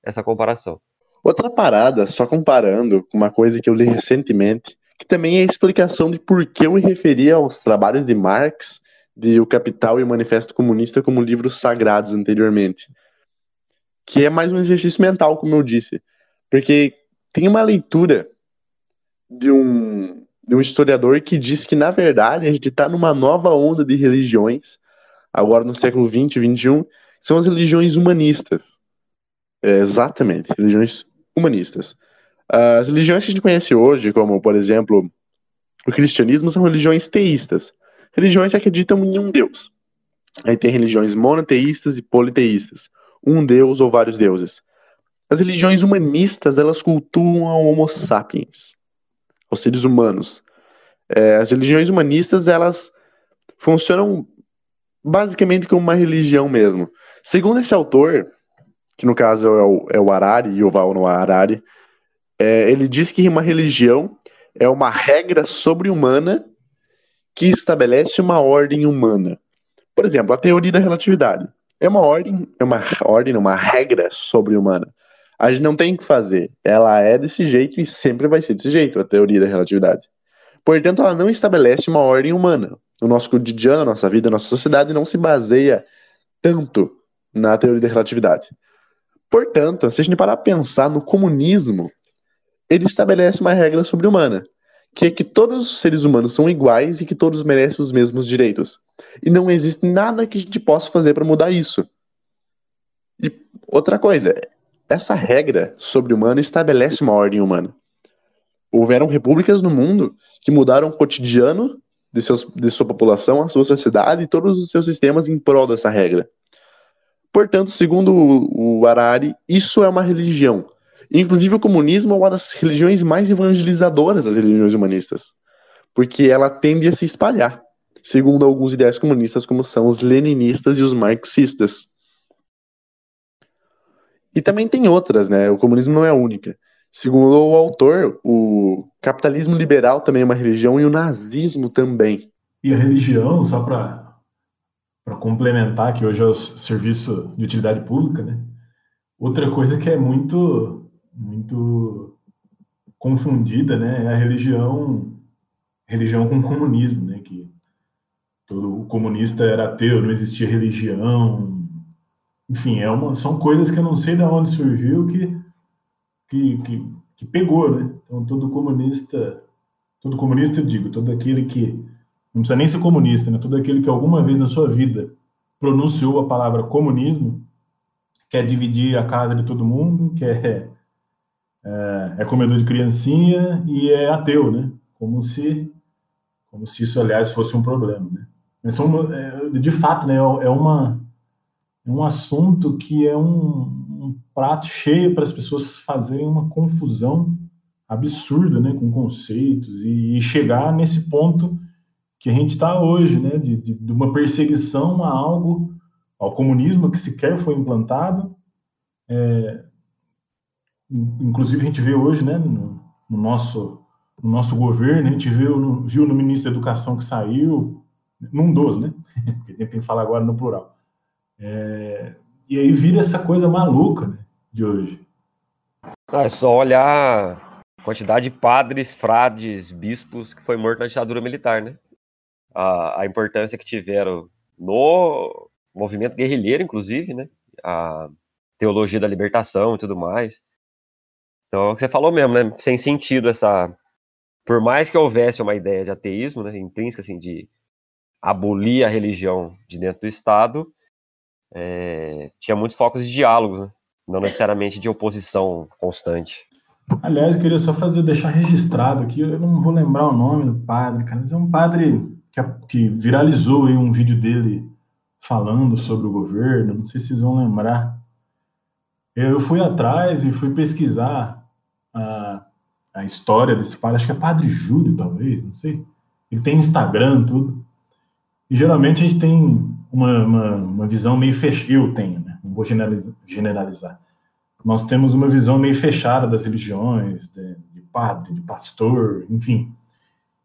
essa comparação. Outra parada, só comparando com uma coisa que eu li recentemente, que também é a explicação de por que eu me referia aos trabalhos de Marx, de O Capital e o Manifesto Comunista como livros sagrados anteriormente. Que é mais um exercício mental, como eu disse. Porque tem uma leitura de um, de um historiador que diz que, na verdade, a gente está numa nova onda de religiões, agora no século XX, XXI, são as religiões humanistas. É, exatamente, religiões humanistas. As religiões que a gente conhece hoje, como, por exemplo, o cristianismo, são religiões teístas. Religiões que acreditam em um Deus. Aí tem religiões monoteístas e politeístas. Um Deus ou vários deuses. As religiões humanistas, elas cultuam o Homo sapiens aos seres humanos. É, as religiões humanistas, elas funcionam basicamente como uma religião mesmo. Segundo esse autor, que no caso é o, é o Harari, Yuval Noah Harari, é, ele diz que uma religião é uma regra sobre-humana que estabelece uma ordem humana. Por exemplo, a teoria da relatividade é uma ordem, é uma ordem, uma regra sobre-humana a gente não tem o que fazer. Ela é desse jeito e sempre vai ser desse jeito, a teoria da relatividade. Portanto, ela não estabelece uma ordem humana. O nosso cotidiano, a nossa vida, a nossa sociedade não se baseia tanto na teoria da relatividade. Portanto, se a gente parar para pensar no comunismo, ele estabelece uma regra sobre-humana, que é que todos os seres humanos são iguais e que todos merecem os mesmos direitos. E não existe nada que a gente possa fazer para mudar isso. E outra coisa, essa regra sobre-humana estabelece uma ordem humana. Houveram repúblicas no mundo que mudaram o cotidiano de, seus, de sua população, a sua sociedade e todos os seus sistemas em prol dessa regra. Portanto, segundo o, o Harari, isso é uma religião. Inclusive, o comunismo é uma das religiões mais evangelizadoras das religiões humanistas, porque ela tende a se espalhar, segundo alguns ideais comunistas, como são os leninistas e os marxistas. E também tem outras, né? O comunismo não é a única. Segundo o autor, o capitalismo liberal também é uma religião e o nazismo também. E a religião, só para complementar, que hoje é o serviço de utilidade pública, né? Outra coisa que é muito, muito confundida, né? É a religião, religião com comunismo, né? Que todo o comunista era ateu, não existia religião, enfim, é uma, são coisas que eu não sei de onde surgiu que, que, que, que pegou, né? Então, todo comunista, todo comunista, eu digo, todo aquele que, não precisa nem ser comunista, né? Todo aquele que alguma vez na sua vida pronunciou a palavra comunismo, quer dividir a casa de todo mundo, quer é, é comedor de criancinha e é ateu, né? Como se como se isso, aliás, fosse um problema, né? Mas são, é, de fato, né, é uma, um assunto que é um, um prato cheio para as pessoas fazerem uma confusão absurda, né, com conceitos e, e chegar nesse ponto que a gente está hoje, né, de, de, uma perseguição a algo, ao comunismo que sequer foi implantado. É, inclusive a gente vê hoje, né, no, no nosso no nosso governo, a gente viu no, viu no ministro da Educação que saiu, num dos, né? Porque tem que falar agora no plural. É, e aí vira essa coisa maluca né, de hoje. Ah, é só olhar a quantidade de padres, frades, bispos que foi morto na ditadura militar, né? A, a importância que tiveram no movimento guerrilheiro, inclusive, né? A teologia da libertação e tudo mais. Então, é o que você falou mesmo, né? Sem sentido essa. Por mais que houvesse uma ideia de ateísmo, né? Intrínseca, assim, de abolir a religião de dentro do Estado, é, tinha muitos focos de diálogos, né? não necessariamente de oposição constante. Aliás, eu queria só fazer, deixar registrado aqui, eu não vou lembrar o nome do padre, cara, mas é um padre que, que viralizou aí um vídeo dele falando sobre o governo, não sei se vocês vão lembrar. Eu fui atrás e fui pesquisar a, a história desse padre, acho que é Padre Júlio, talvez, não sei. Ele tem Instagram, tudo. E geralmente a gente tem uma, uma, uma visão meio fechada, eu tenho, né? não vou generalizar. Nós temos uma visão meio fechada das religiões, de, de padre, de pastor, enfim.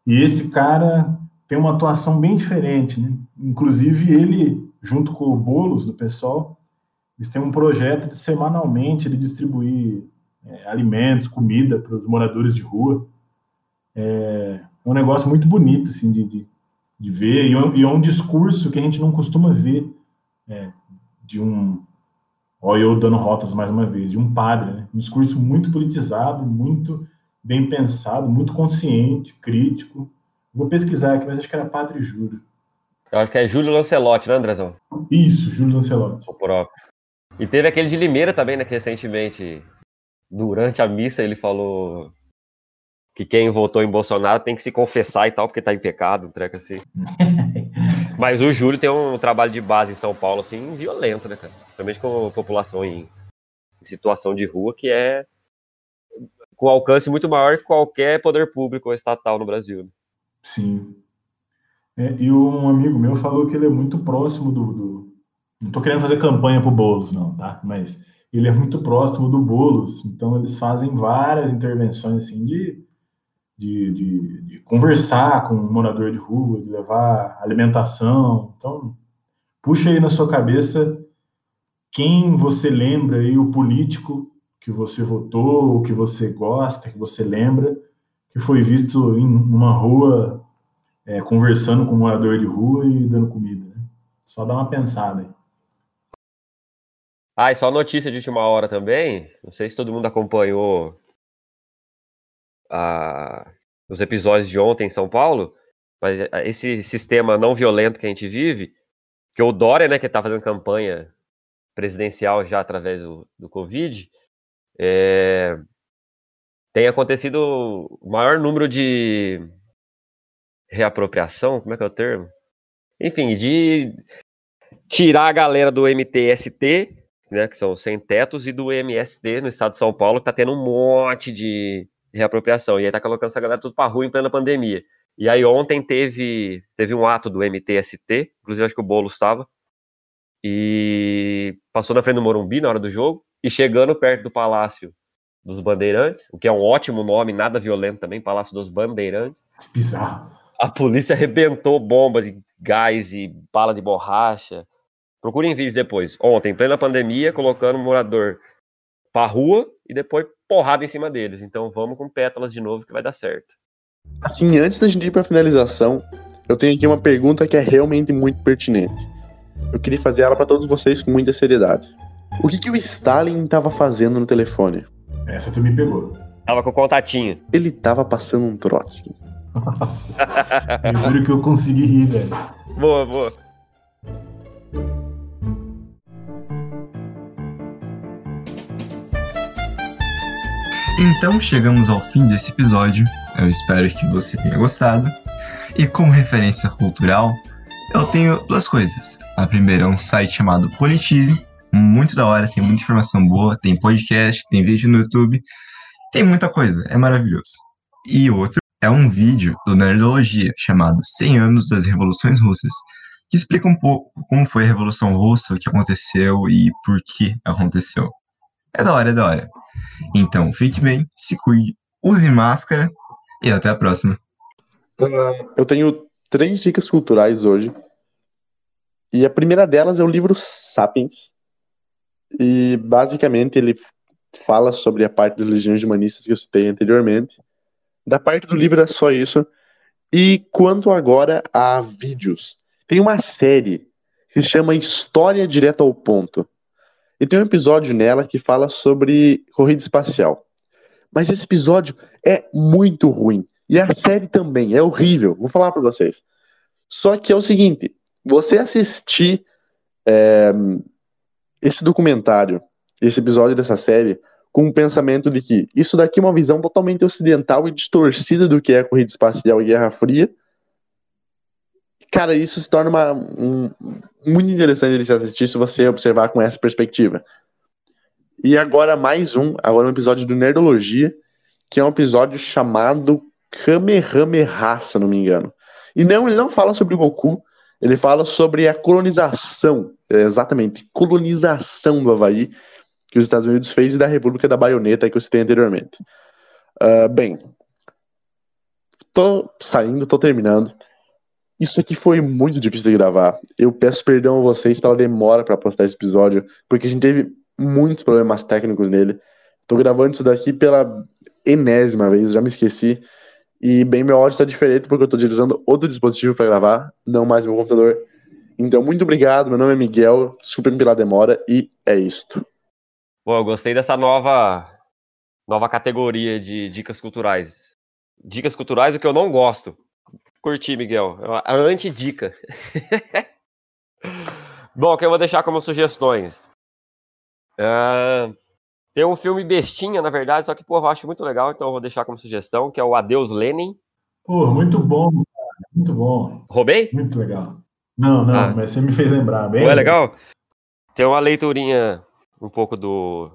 E esse cara tem uma atuação bem diferente, né? Inclusive ele, junto com o Bolos do pessoal, eles têm um projeto de semanalmente ele distribuir é, alimentos, comida para os moradores de rua. É, é um negócio muito bonito, assim, de, de de ver, e, é, e é um discurso que a gente não costuma ver é, de um. Olha, eu dando rotas mais uma vez, de um padre, né? Um discurso muito politizado, muito bem pensado, muito consciente, crítico. Vou pesquisar aqui, mas acho que era Padre Júlio. Eu acho que é Júlio Lancelotti, né, Andrezão? Isso, Júlio Lancelotti. O próprio. E teve aquele de Limeira também, né, que recentemente, durante a missa, ele falou que quem votou em Bolsonaro tem que se confessar e tal, porque tá em pecado, um treco assim. Mas o Júlio tem um trabalho de base em São Paulo, assim, violento, né, cara? Principalmente com a população em, em situação de rua, que é com alcance muito maior que qualquer poder público ou estatal no Brasil. Né? Sim. É, e um amigo meu falou que ele é muito próximo do. do... Não tô querendo fazer campanha pro Boulos, não, tá? Mas ele é muito próximo do Boulos, então eles fazem várias intervenções assim de de, de, de, conversar com um morador de rua, de levar alimentação. Então, puxa aí na sua cabeça quem você lembra aí, o político que você votou, que você gosta, que você lembra, que foi visto em uma rua é, conversando com um morador de rua e dando comida. Né? Só dá uma pensada aí. Ah, e só notícia de última hora também. Não sei se todo mundo acompanhou a, os episódios de ontem em São Paulo, mas esse sistema não violento que a gente vive, que o Dória, né, que está fazendo campanha presidencial já através do, do Covid, é, tem acontecido o maior número de reapropriação, como é que é o termo? Enfim, de tirar a galera do MTST, né, que são sem tetos, e do MST no estado de São Paulo, que está tendo um monte de reapropriação. E aí tá colocando essa galera tudo pra rua em plena pandemia. E aí ontem teve, teve um ato do MTST, inclusive acho que o Boulos estava, e passou na frente do Morumbi na hora do jogo, e chegando perto do Palácio dos Bandeirantes, o que é um ótimo nome, nada violento também, Palácio dos Bandeirantes. Bizarro. A polícia arrebentou bomba de gás e bala de borracha. Procurem vídeos depois. Ontem, em plena pandemia, colocando um morador pra rua e depois porrada em cima deles. Então vamos com pétalas de novo que vai dar certo. Assim, antes da gente ir pra finalização, eu tenho aqui uma pergunta que é realmente muito pertinente. Eu queria fazer ela para todos vocês com muita seriedade. O que, que o Stalin estava fazendo no telefone? Essa tu me pegou. Tava com o contatinho. Ele tava passando um Trotsky. Nossa. eu juro que eu consegui rir, velho. Boa, boa. Então chegamos ao fim desse episódio. Eu espero que você tenha gostado. E como referência cultural, eu tenho duas coisas. A primeira é um site chamado Politize, muito da hora, tem muita informação boa, tem podcast, tem vídeo no YouTube, tem muita coisa, é maravilhoso. E outro é um vídeo do Nerdologia chamado 100 anos das revoluções russas, que explica um pouco como foi a Revolução Russa, o que aconteceu e por que aconteceu. É da hora, é da hora. Então, fique bem, se cuide, use máscara e até a próxima. Eu tenho três dicas culturais hoje. E a primeira delas é o livro Sapiens. E basicamente ele fala sobre a parte das legiões humanistas que eu citei anteriormente. Da parte do livro é só isso. E quanto agora a vídeos. Tem uma série que se chama História Direta ao Ponto. E tem um episódio nela que fala sobre corrida espacial. Mas esse episódio é muito ruim. E a série também é horrível. Vou falar para vocês. Só que é o seguinte: você assistir é, esse documentário, esse episódio dessa série, com o pensamento de que isso daqui é uma visão totalmente ocidental e distorcida do que é a corrida espacial e Guerra Fria cara, isso se torna uma, um, muito interessante de se assistir se você observar com essa perspectiva. E agora mais um, agora um episódio do Nerdologia, que é um episódio chamado Kamehameha, se não me engano. E não, ele não fala sobre o Goku, ele fala sobre a colonização, exatamente, colonização do Havaí, que os Estados Unidos fez e da República da Baioneta, que eu citei anteriormente. Uh, bem, tô saindo, tô terminando. Isso aqui foi muito difícil de gravar. Eu peço perdão a vocês pela demora para postar esse episódio, porque a gente teve muitos problemas técnicos nele. Tô gravando isso daqui pela enésima vez, já me esqueci. E bem, meu áudio tá diferente porque eu tô utilizando outro dispositivo para gravar, não mais meu computador. Então, muito obrigado. Meu nome é Miguel. Desculpem pela demora e é isto. Bom, eu gostei dessa nova nova categoria de dicas culturais. Dicas culturais, o que eu não gosto. Curti, Miguel. A anti-dica. Bom, que eu vou deixar como sugestões. Uh, tem um filme bestinha, na verdade, só que, pô, eu acho muito legal, então eu vou deixar como sugestão, que é o Adeus Lenin. Pô, muito bom, cara. Muito bom. Roubei? Muito legal. Não, não, ah. mas você me fez lembrar. Bem Não é legal? Tem uma leiturinha um pouco do,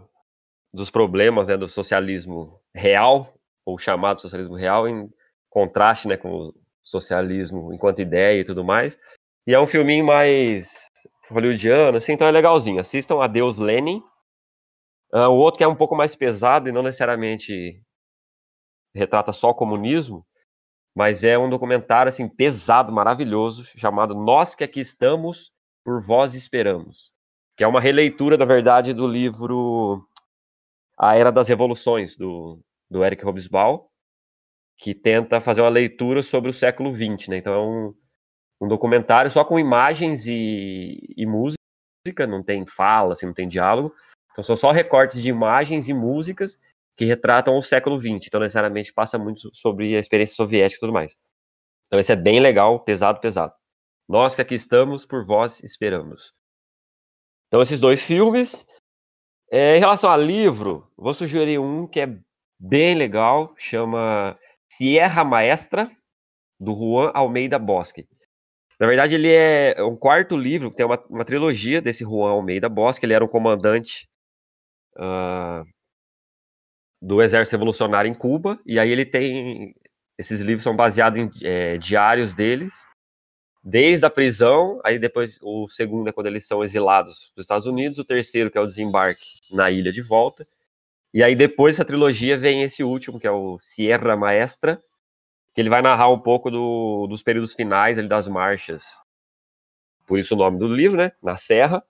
dos problemas né, do socialismo real, ou chamado socialismo real, em contraste né, com socialismo enquanto ideia e tudo mais. E é um filminho mais hollywoodiano, assim, então é legalzinho. Assistam Adeus Lenin. Uh, o outro que é um pouco mais pesado e não necessariamente retrata só o comunismo, mas é um documentário assim pesado, maravilhoso, chamado Nós que aqui estamos, por vós esperamos, que é uma releitura, na verdade, do livro A Era das Revoluções do, do Eric Hobsbawm, que tenta fazer uma leitura sobre o século XX, né? Então é um, um documentário só com imagens e, e, música, não tem fala, assim, não tem diálogo. Então são só recortes de imagens e músicas que retratam o século XX. Então necessariamente passa muito sobre a experiência soviética e tudo mais. Então esse é bem legal, pesado, pesado. Nós que aqui estamos, por vós esperamos. Então esses dois filmes. É, em relação a livro, vou sugerir um que é bem legal, chama Sierra Maestra, do Juan Almeida Bosque. Na verdade, ele é um quarto livro, tem uma, uma trilogia desse Juan Almeida Bosque. Ele era um comandante uh, do Exército Revolucionário em Cuba, e aí ele tem. Esses livros são baseados em é, diários deles, desde a prisão, aí depois o segundo é quando eles são exilados para os Estados Unidos, o terceiro, que é o desembarque na ilha de volta, e aí depois dessa trilogia vem esse último, que é o Sierra Maestra, que ele vai narrar um pouco do, dos períodos finais ali, das marchas. Por isso o nome do livro, né? Na Serra,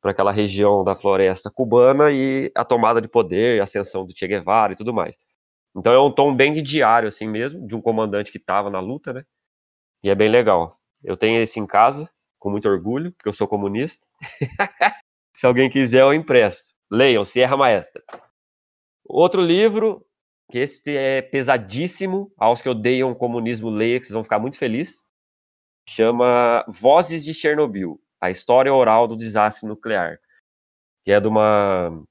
para aquela região da floresta cubana e a tomada de poder, a ascensão do Che Guevara e tudo mais. Então é um tom bem de diário, assim mesmo, de um comandante que estava na luta, né? E é bem legal. Eu tenho esse em casa, com muito orgulho, porque eu sou comunista. Se alguém quiser, eu empresto. Leiam, Sierra Maestra. Outro livro, que esse é pesadíssimo, aos que odeiam o comunismo, leia, que vocês vão ficar muito felizes. Chama Vozes de Chernobyl, a história oral do desastre nuclear. Que é de uma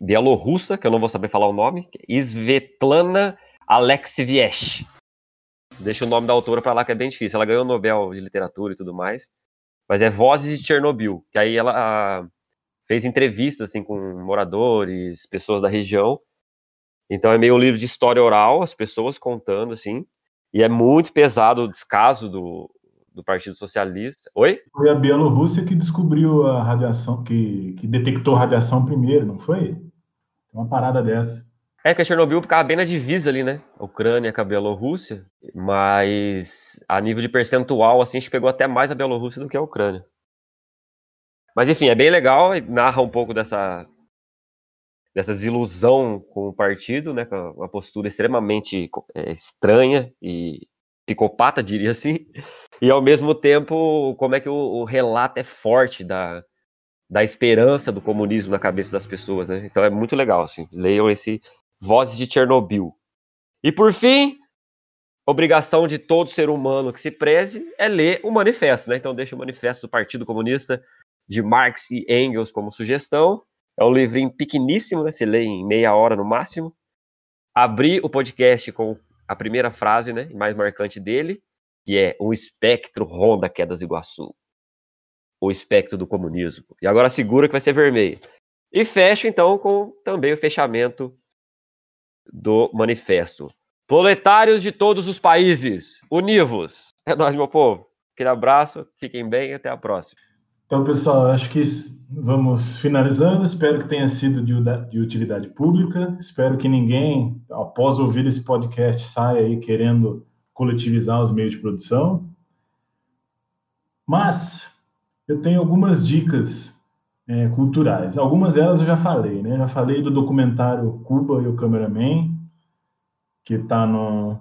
bielorrussa, que eu não vou saber falar o nome, Svetlana Alexieviech. deixa o nome da autora para lá que é bem difícil. Ela ganhou o Nobel de Literatura e tudo mais. Mas é Vozes de Chernobyl, que aí ela a, fez entrevistas assim com moradores, pessoas da região. Então é meio um livro de história oral, as pessoas contando assim. E é muito pesado o descaso do, do Partido Socialista. Oi? Foi a Bielorrússia que descobriu a radiação, que, que detectou a radiação primeiro, não foi? Uma parada dessa. É que a Chernobyl ficava bem na divisa ali, né? Ucrânia com a Bielorrússia, mas a nível de percentual, assim, a gente pegou até mais a Bielorrússia do que a Ucrânia. Mas enfim, é bem legal, narra um pouco dessa, dessa desilusão com o partido, né? Com uma postura extremamente é, estranha e psicopata, diria assim. E ao mesmo tempo, como é que o, o relato é forte da, da esperança do comunismo na cabeça das pessoas, né? Então é muito legal, assim. Leiam esse Vozes de Chernobyl. E por fim, obrigação de todo ser humano que se preze é ler o manifesto, né? Então deixa o manifesto do Partido Comunista de Marx e Engels como sugestão. É um livrinho pequeníssimo, né? Se lê em meia hora no máximo. Abri o podcast com a primeira frase, né? Mais marcante dele, que é o espectro Honda Quedas Iguaçu. O espectro do comunismo. E agora segura que vai ser vermelho. E fecha então com também o fechamento do manifesto. Proletários de todos os países, univos. É nós, meu povo. Aquele abraço, fiquem bem e até a próxima. Então, pessoal, acho que vamos finalizando. Espero que tenha sido de utilidade pública. Espero que ninguém, após ouvir esse podcast, saia aí querendo coletivizar os meios de produção. Mas eu tenho algumas dicas é, culturais. Algumas delas eu já falei, né? Já falei do documentário Cuba e o Cameraman, que está no,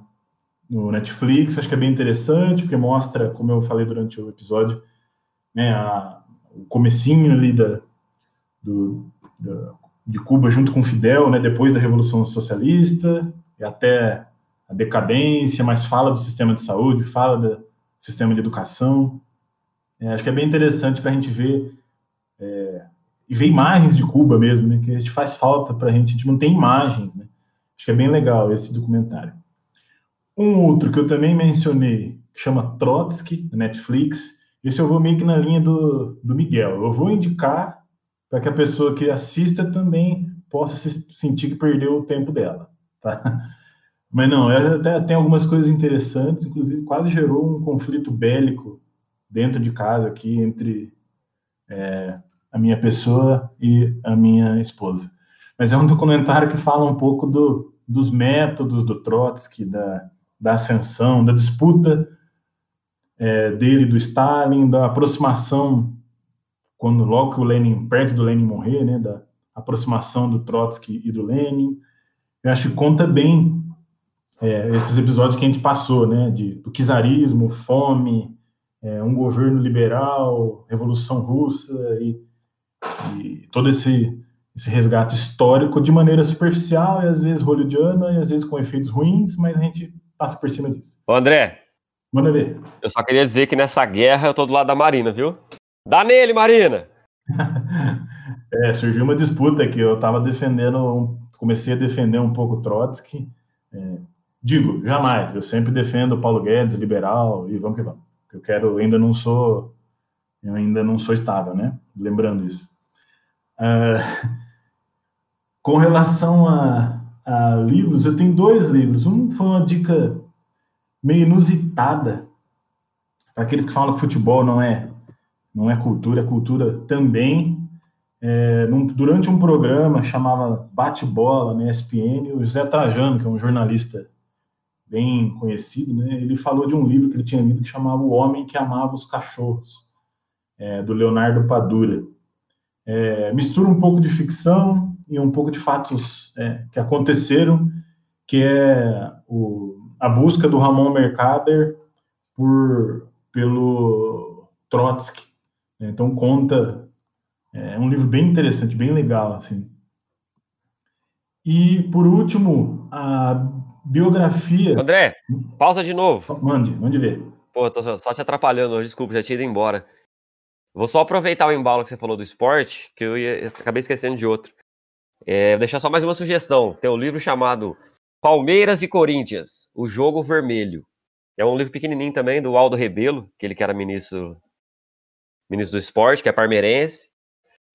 no Netflix. Acho que é bem interessante, porque mostra, como eu falei durante o episódio, né, a, o comecinho ali da, do, da, de Cuba junto com Fidel, né, depois da Revolução Socialista, e até a decadência, mas fala do sistema de saúde, fala do sistema de educação. É, acho que é bem interessante para a gente ver é, e ver imagens de Cuba mesmo, né? Que a gente faz falta para a gente, a gente não tem imagens, né? Acho que é bem legal esse documentário. Um outro que eu também mencionei, que chama Trotsky, Netflix. Esse eu vou meio que na linha do, do Miguel. Eu vou indicar para que a pessoa que assista também possa se sentir que perdeu o tempo dela, tá? Mas não, é, até tem algumas coisas interessantes, inclusive quase gerou um conflito bélico dentro de casa aqui entre é, a minha pessoa e a minha esposa. Mas é um documentário que fala um pouco do, dos métodos do Trotsky, da, da ascensão, da disputa é, dele do Stalin, da aproximação, quando logo que o Lenin, perto do Lenin morrer, né, da aproximação do Trotsky e do Lenin. Eu acho que conta bem é, esses episódios que a gente passou, né, de, do czarismo, fome, é, um governo liberal, revolução russa e e todo esse, esse resgate histórico de maneira superficial e às vezes hollywoodiana e às vezes com efeitos ruins, mas a gente passa por cima disso. Ô André. Manda ver. Eu só queria dizer que nessa guerra eu tô do lado da Marina, viu? Dá nele, Marina! é, surgiu uma disputa que eu tava defendendo, comecei a defender um pouco Trotsky. É, digo, jamais, eu sempre defendo o Paulo Guedes, liberal, e vamos que vamos. Eu quero, ainda não sou, eu ainda não sou estável, né? Lembrando isso. Uh, com relação a, a, livros, eu tenho dois livros. Um foi uma dica meio inusitada para aqueles que falam que futebol não é não é cultura, é cultura também. É, num, durante um programa chamava Bate-Bola na ESPN, o José Trajano, que é um jornalista bem conhecido, né, ele falou de um livro que ele tinha lido que chamava O Homem que Amava os Cachorros, é, do Leonardo Padura é, mistura um pouco de ficção e um pouco de fatos é, que aconteceram, que é o, a busca do Ramon Mercader por, pelo Trotsky. Então conta, é um livro bem interessante, bem legal, assim. E, por último, a biografia... André, pausa de novo. Mande, mande ver. Pô, tô só te atrapalhando hoje, desculpa, já tinha ido embora. Vou só aproveitar o embalo que você falou do esporte, que eu, ia, eu acabei esquecendo de outro. É, vou deixar só mais uma sugestão. Tem um livro chamado Palmeiras e Corinthians, o jogo vermelho. É um livro pequenininho também, do Aldo Rebelo, aquele que era ministro, ministro do esporte, que é parmeirense,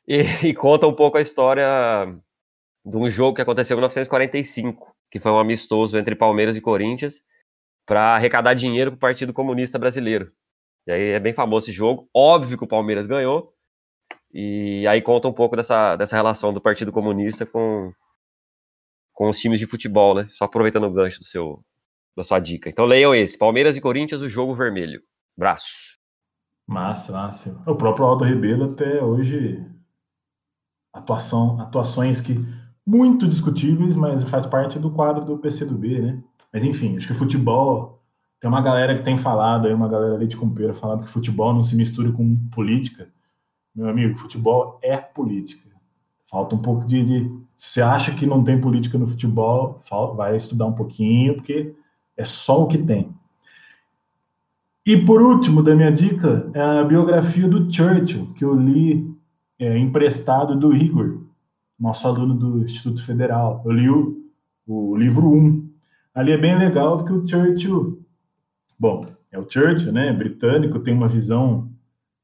e, e conta um pouco a história de um jogo que aconteceu em 1945, que foi um amistoso entre Palmeiras e Corinthians, para arrecadar dinheiro para o Partido Comunista Brasileiro. E aí é bem famoso esse jogo. Óbvio que o Palmeiras ganhou. E aí conta um pouco dessa, dessa relação do Partido Comunista com, com os times de futebol, né? Só aproveitando o gancho do seu, da sua dica. Então leiam esse: Palmeiras e Corinthians, o jogo vermelho. Braço. Massa, massa. O próprio Aldo Rebelo até hoje atuação, atuações que muito discutíveis, mas faz parte do quadro do PCdoB, né? Mas enfim, acho que futebol tem uma galera que tem falado aí, uma galera leite com pera, falando que futebol não se mistura com política. Meu amigo, futebol é política. Falta um pouco de, de se você acha que não tem política no futebol, vai estudar um pouquinho, porque é só o que tem. E por último, da minha dica, é a biografia do Churchill, que eu li é, emprestado do Igor, nosso aluno do Instituto Federal. Eu li o, o livro 1. Ali é bem legal porque o Churchill, bom, é o Churchill, né, britânico, tem uma visão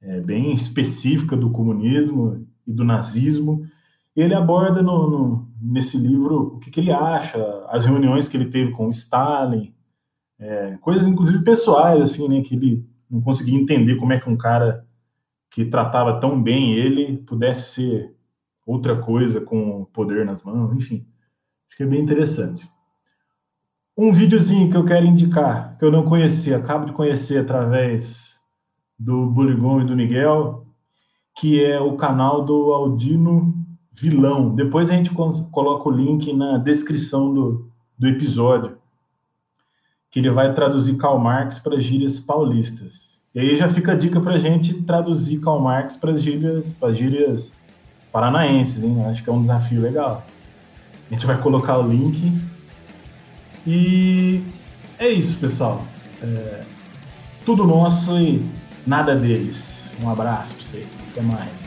é, bem específica do comunismo e do nazismo. E ele aborda no, no, nesse livro o que, que, ele acha, as reuniões que ele teve com Stalin, é, coisas inclusive pessoais, assim, né, que ele não conseguia entender como é que um cara que tratava tão bem ele pudesse ser outra coisa com poder nas mãos, enfim. Acho que é bem interessante. Um videozinho que eu quero indicar, que eu não conhecia, acabo de conhecer através do Buligon e do Miguel, que é o canal do Aldino Vilão. Depois a gente coloca o link na descrição do, do episódio, que ele vai traduzir Karl Marx para gírias paulistas. E aí já fica a dica para a gente traduzir Karl Marx para as gírias, para gírias paranaenses, hein? Acho que é um desafio legal. A gente vai colocar o link. E é isso, pessoal. É, tudo nosso e nada deles. Um abraço para vocês. Até mais.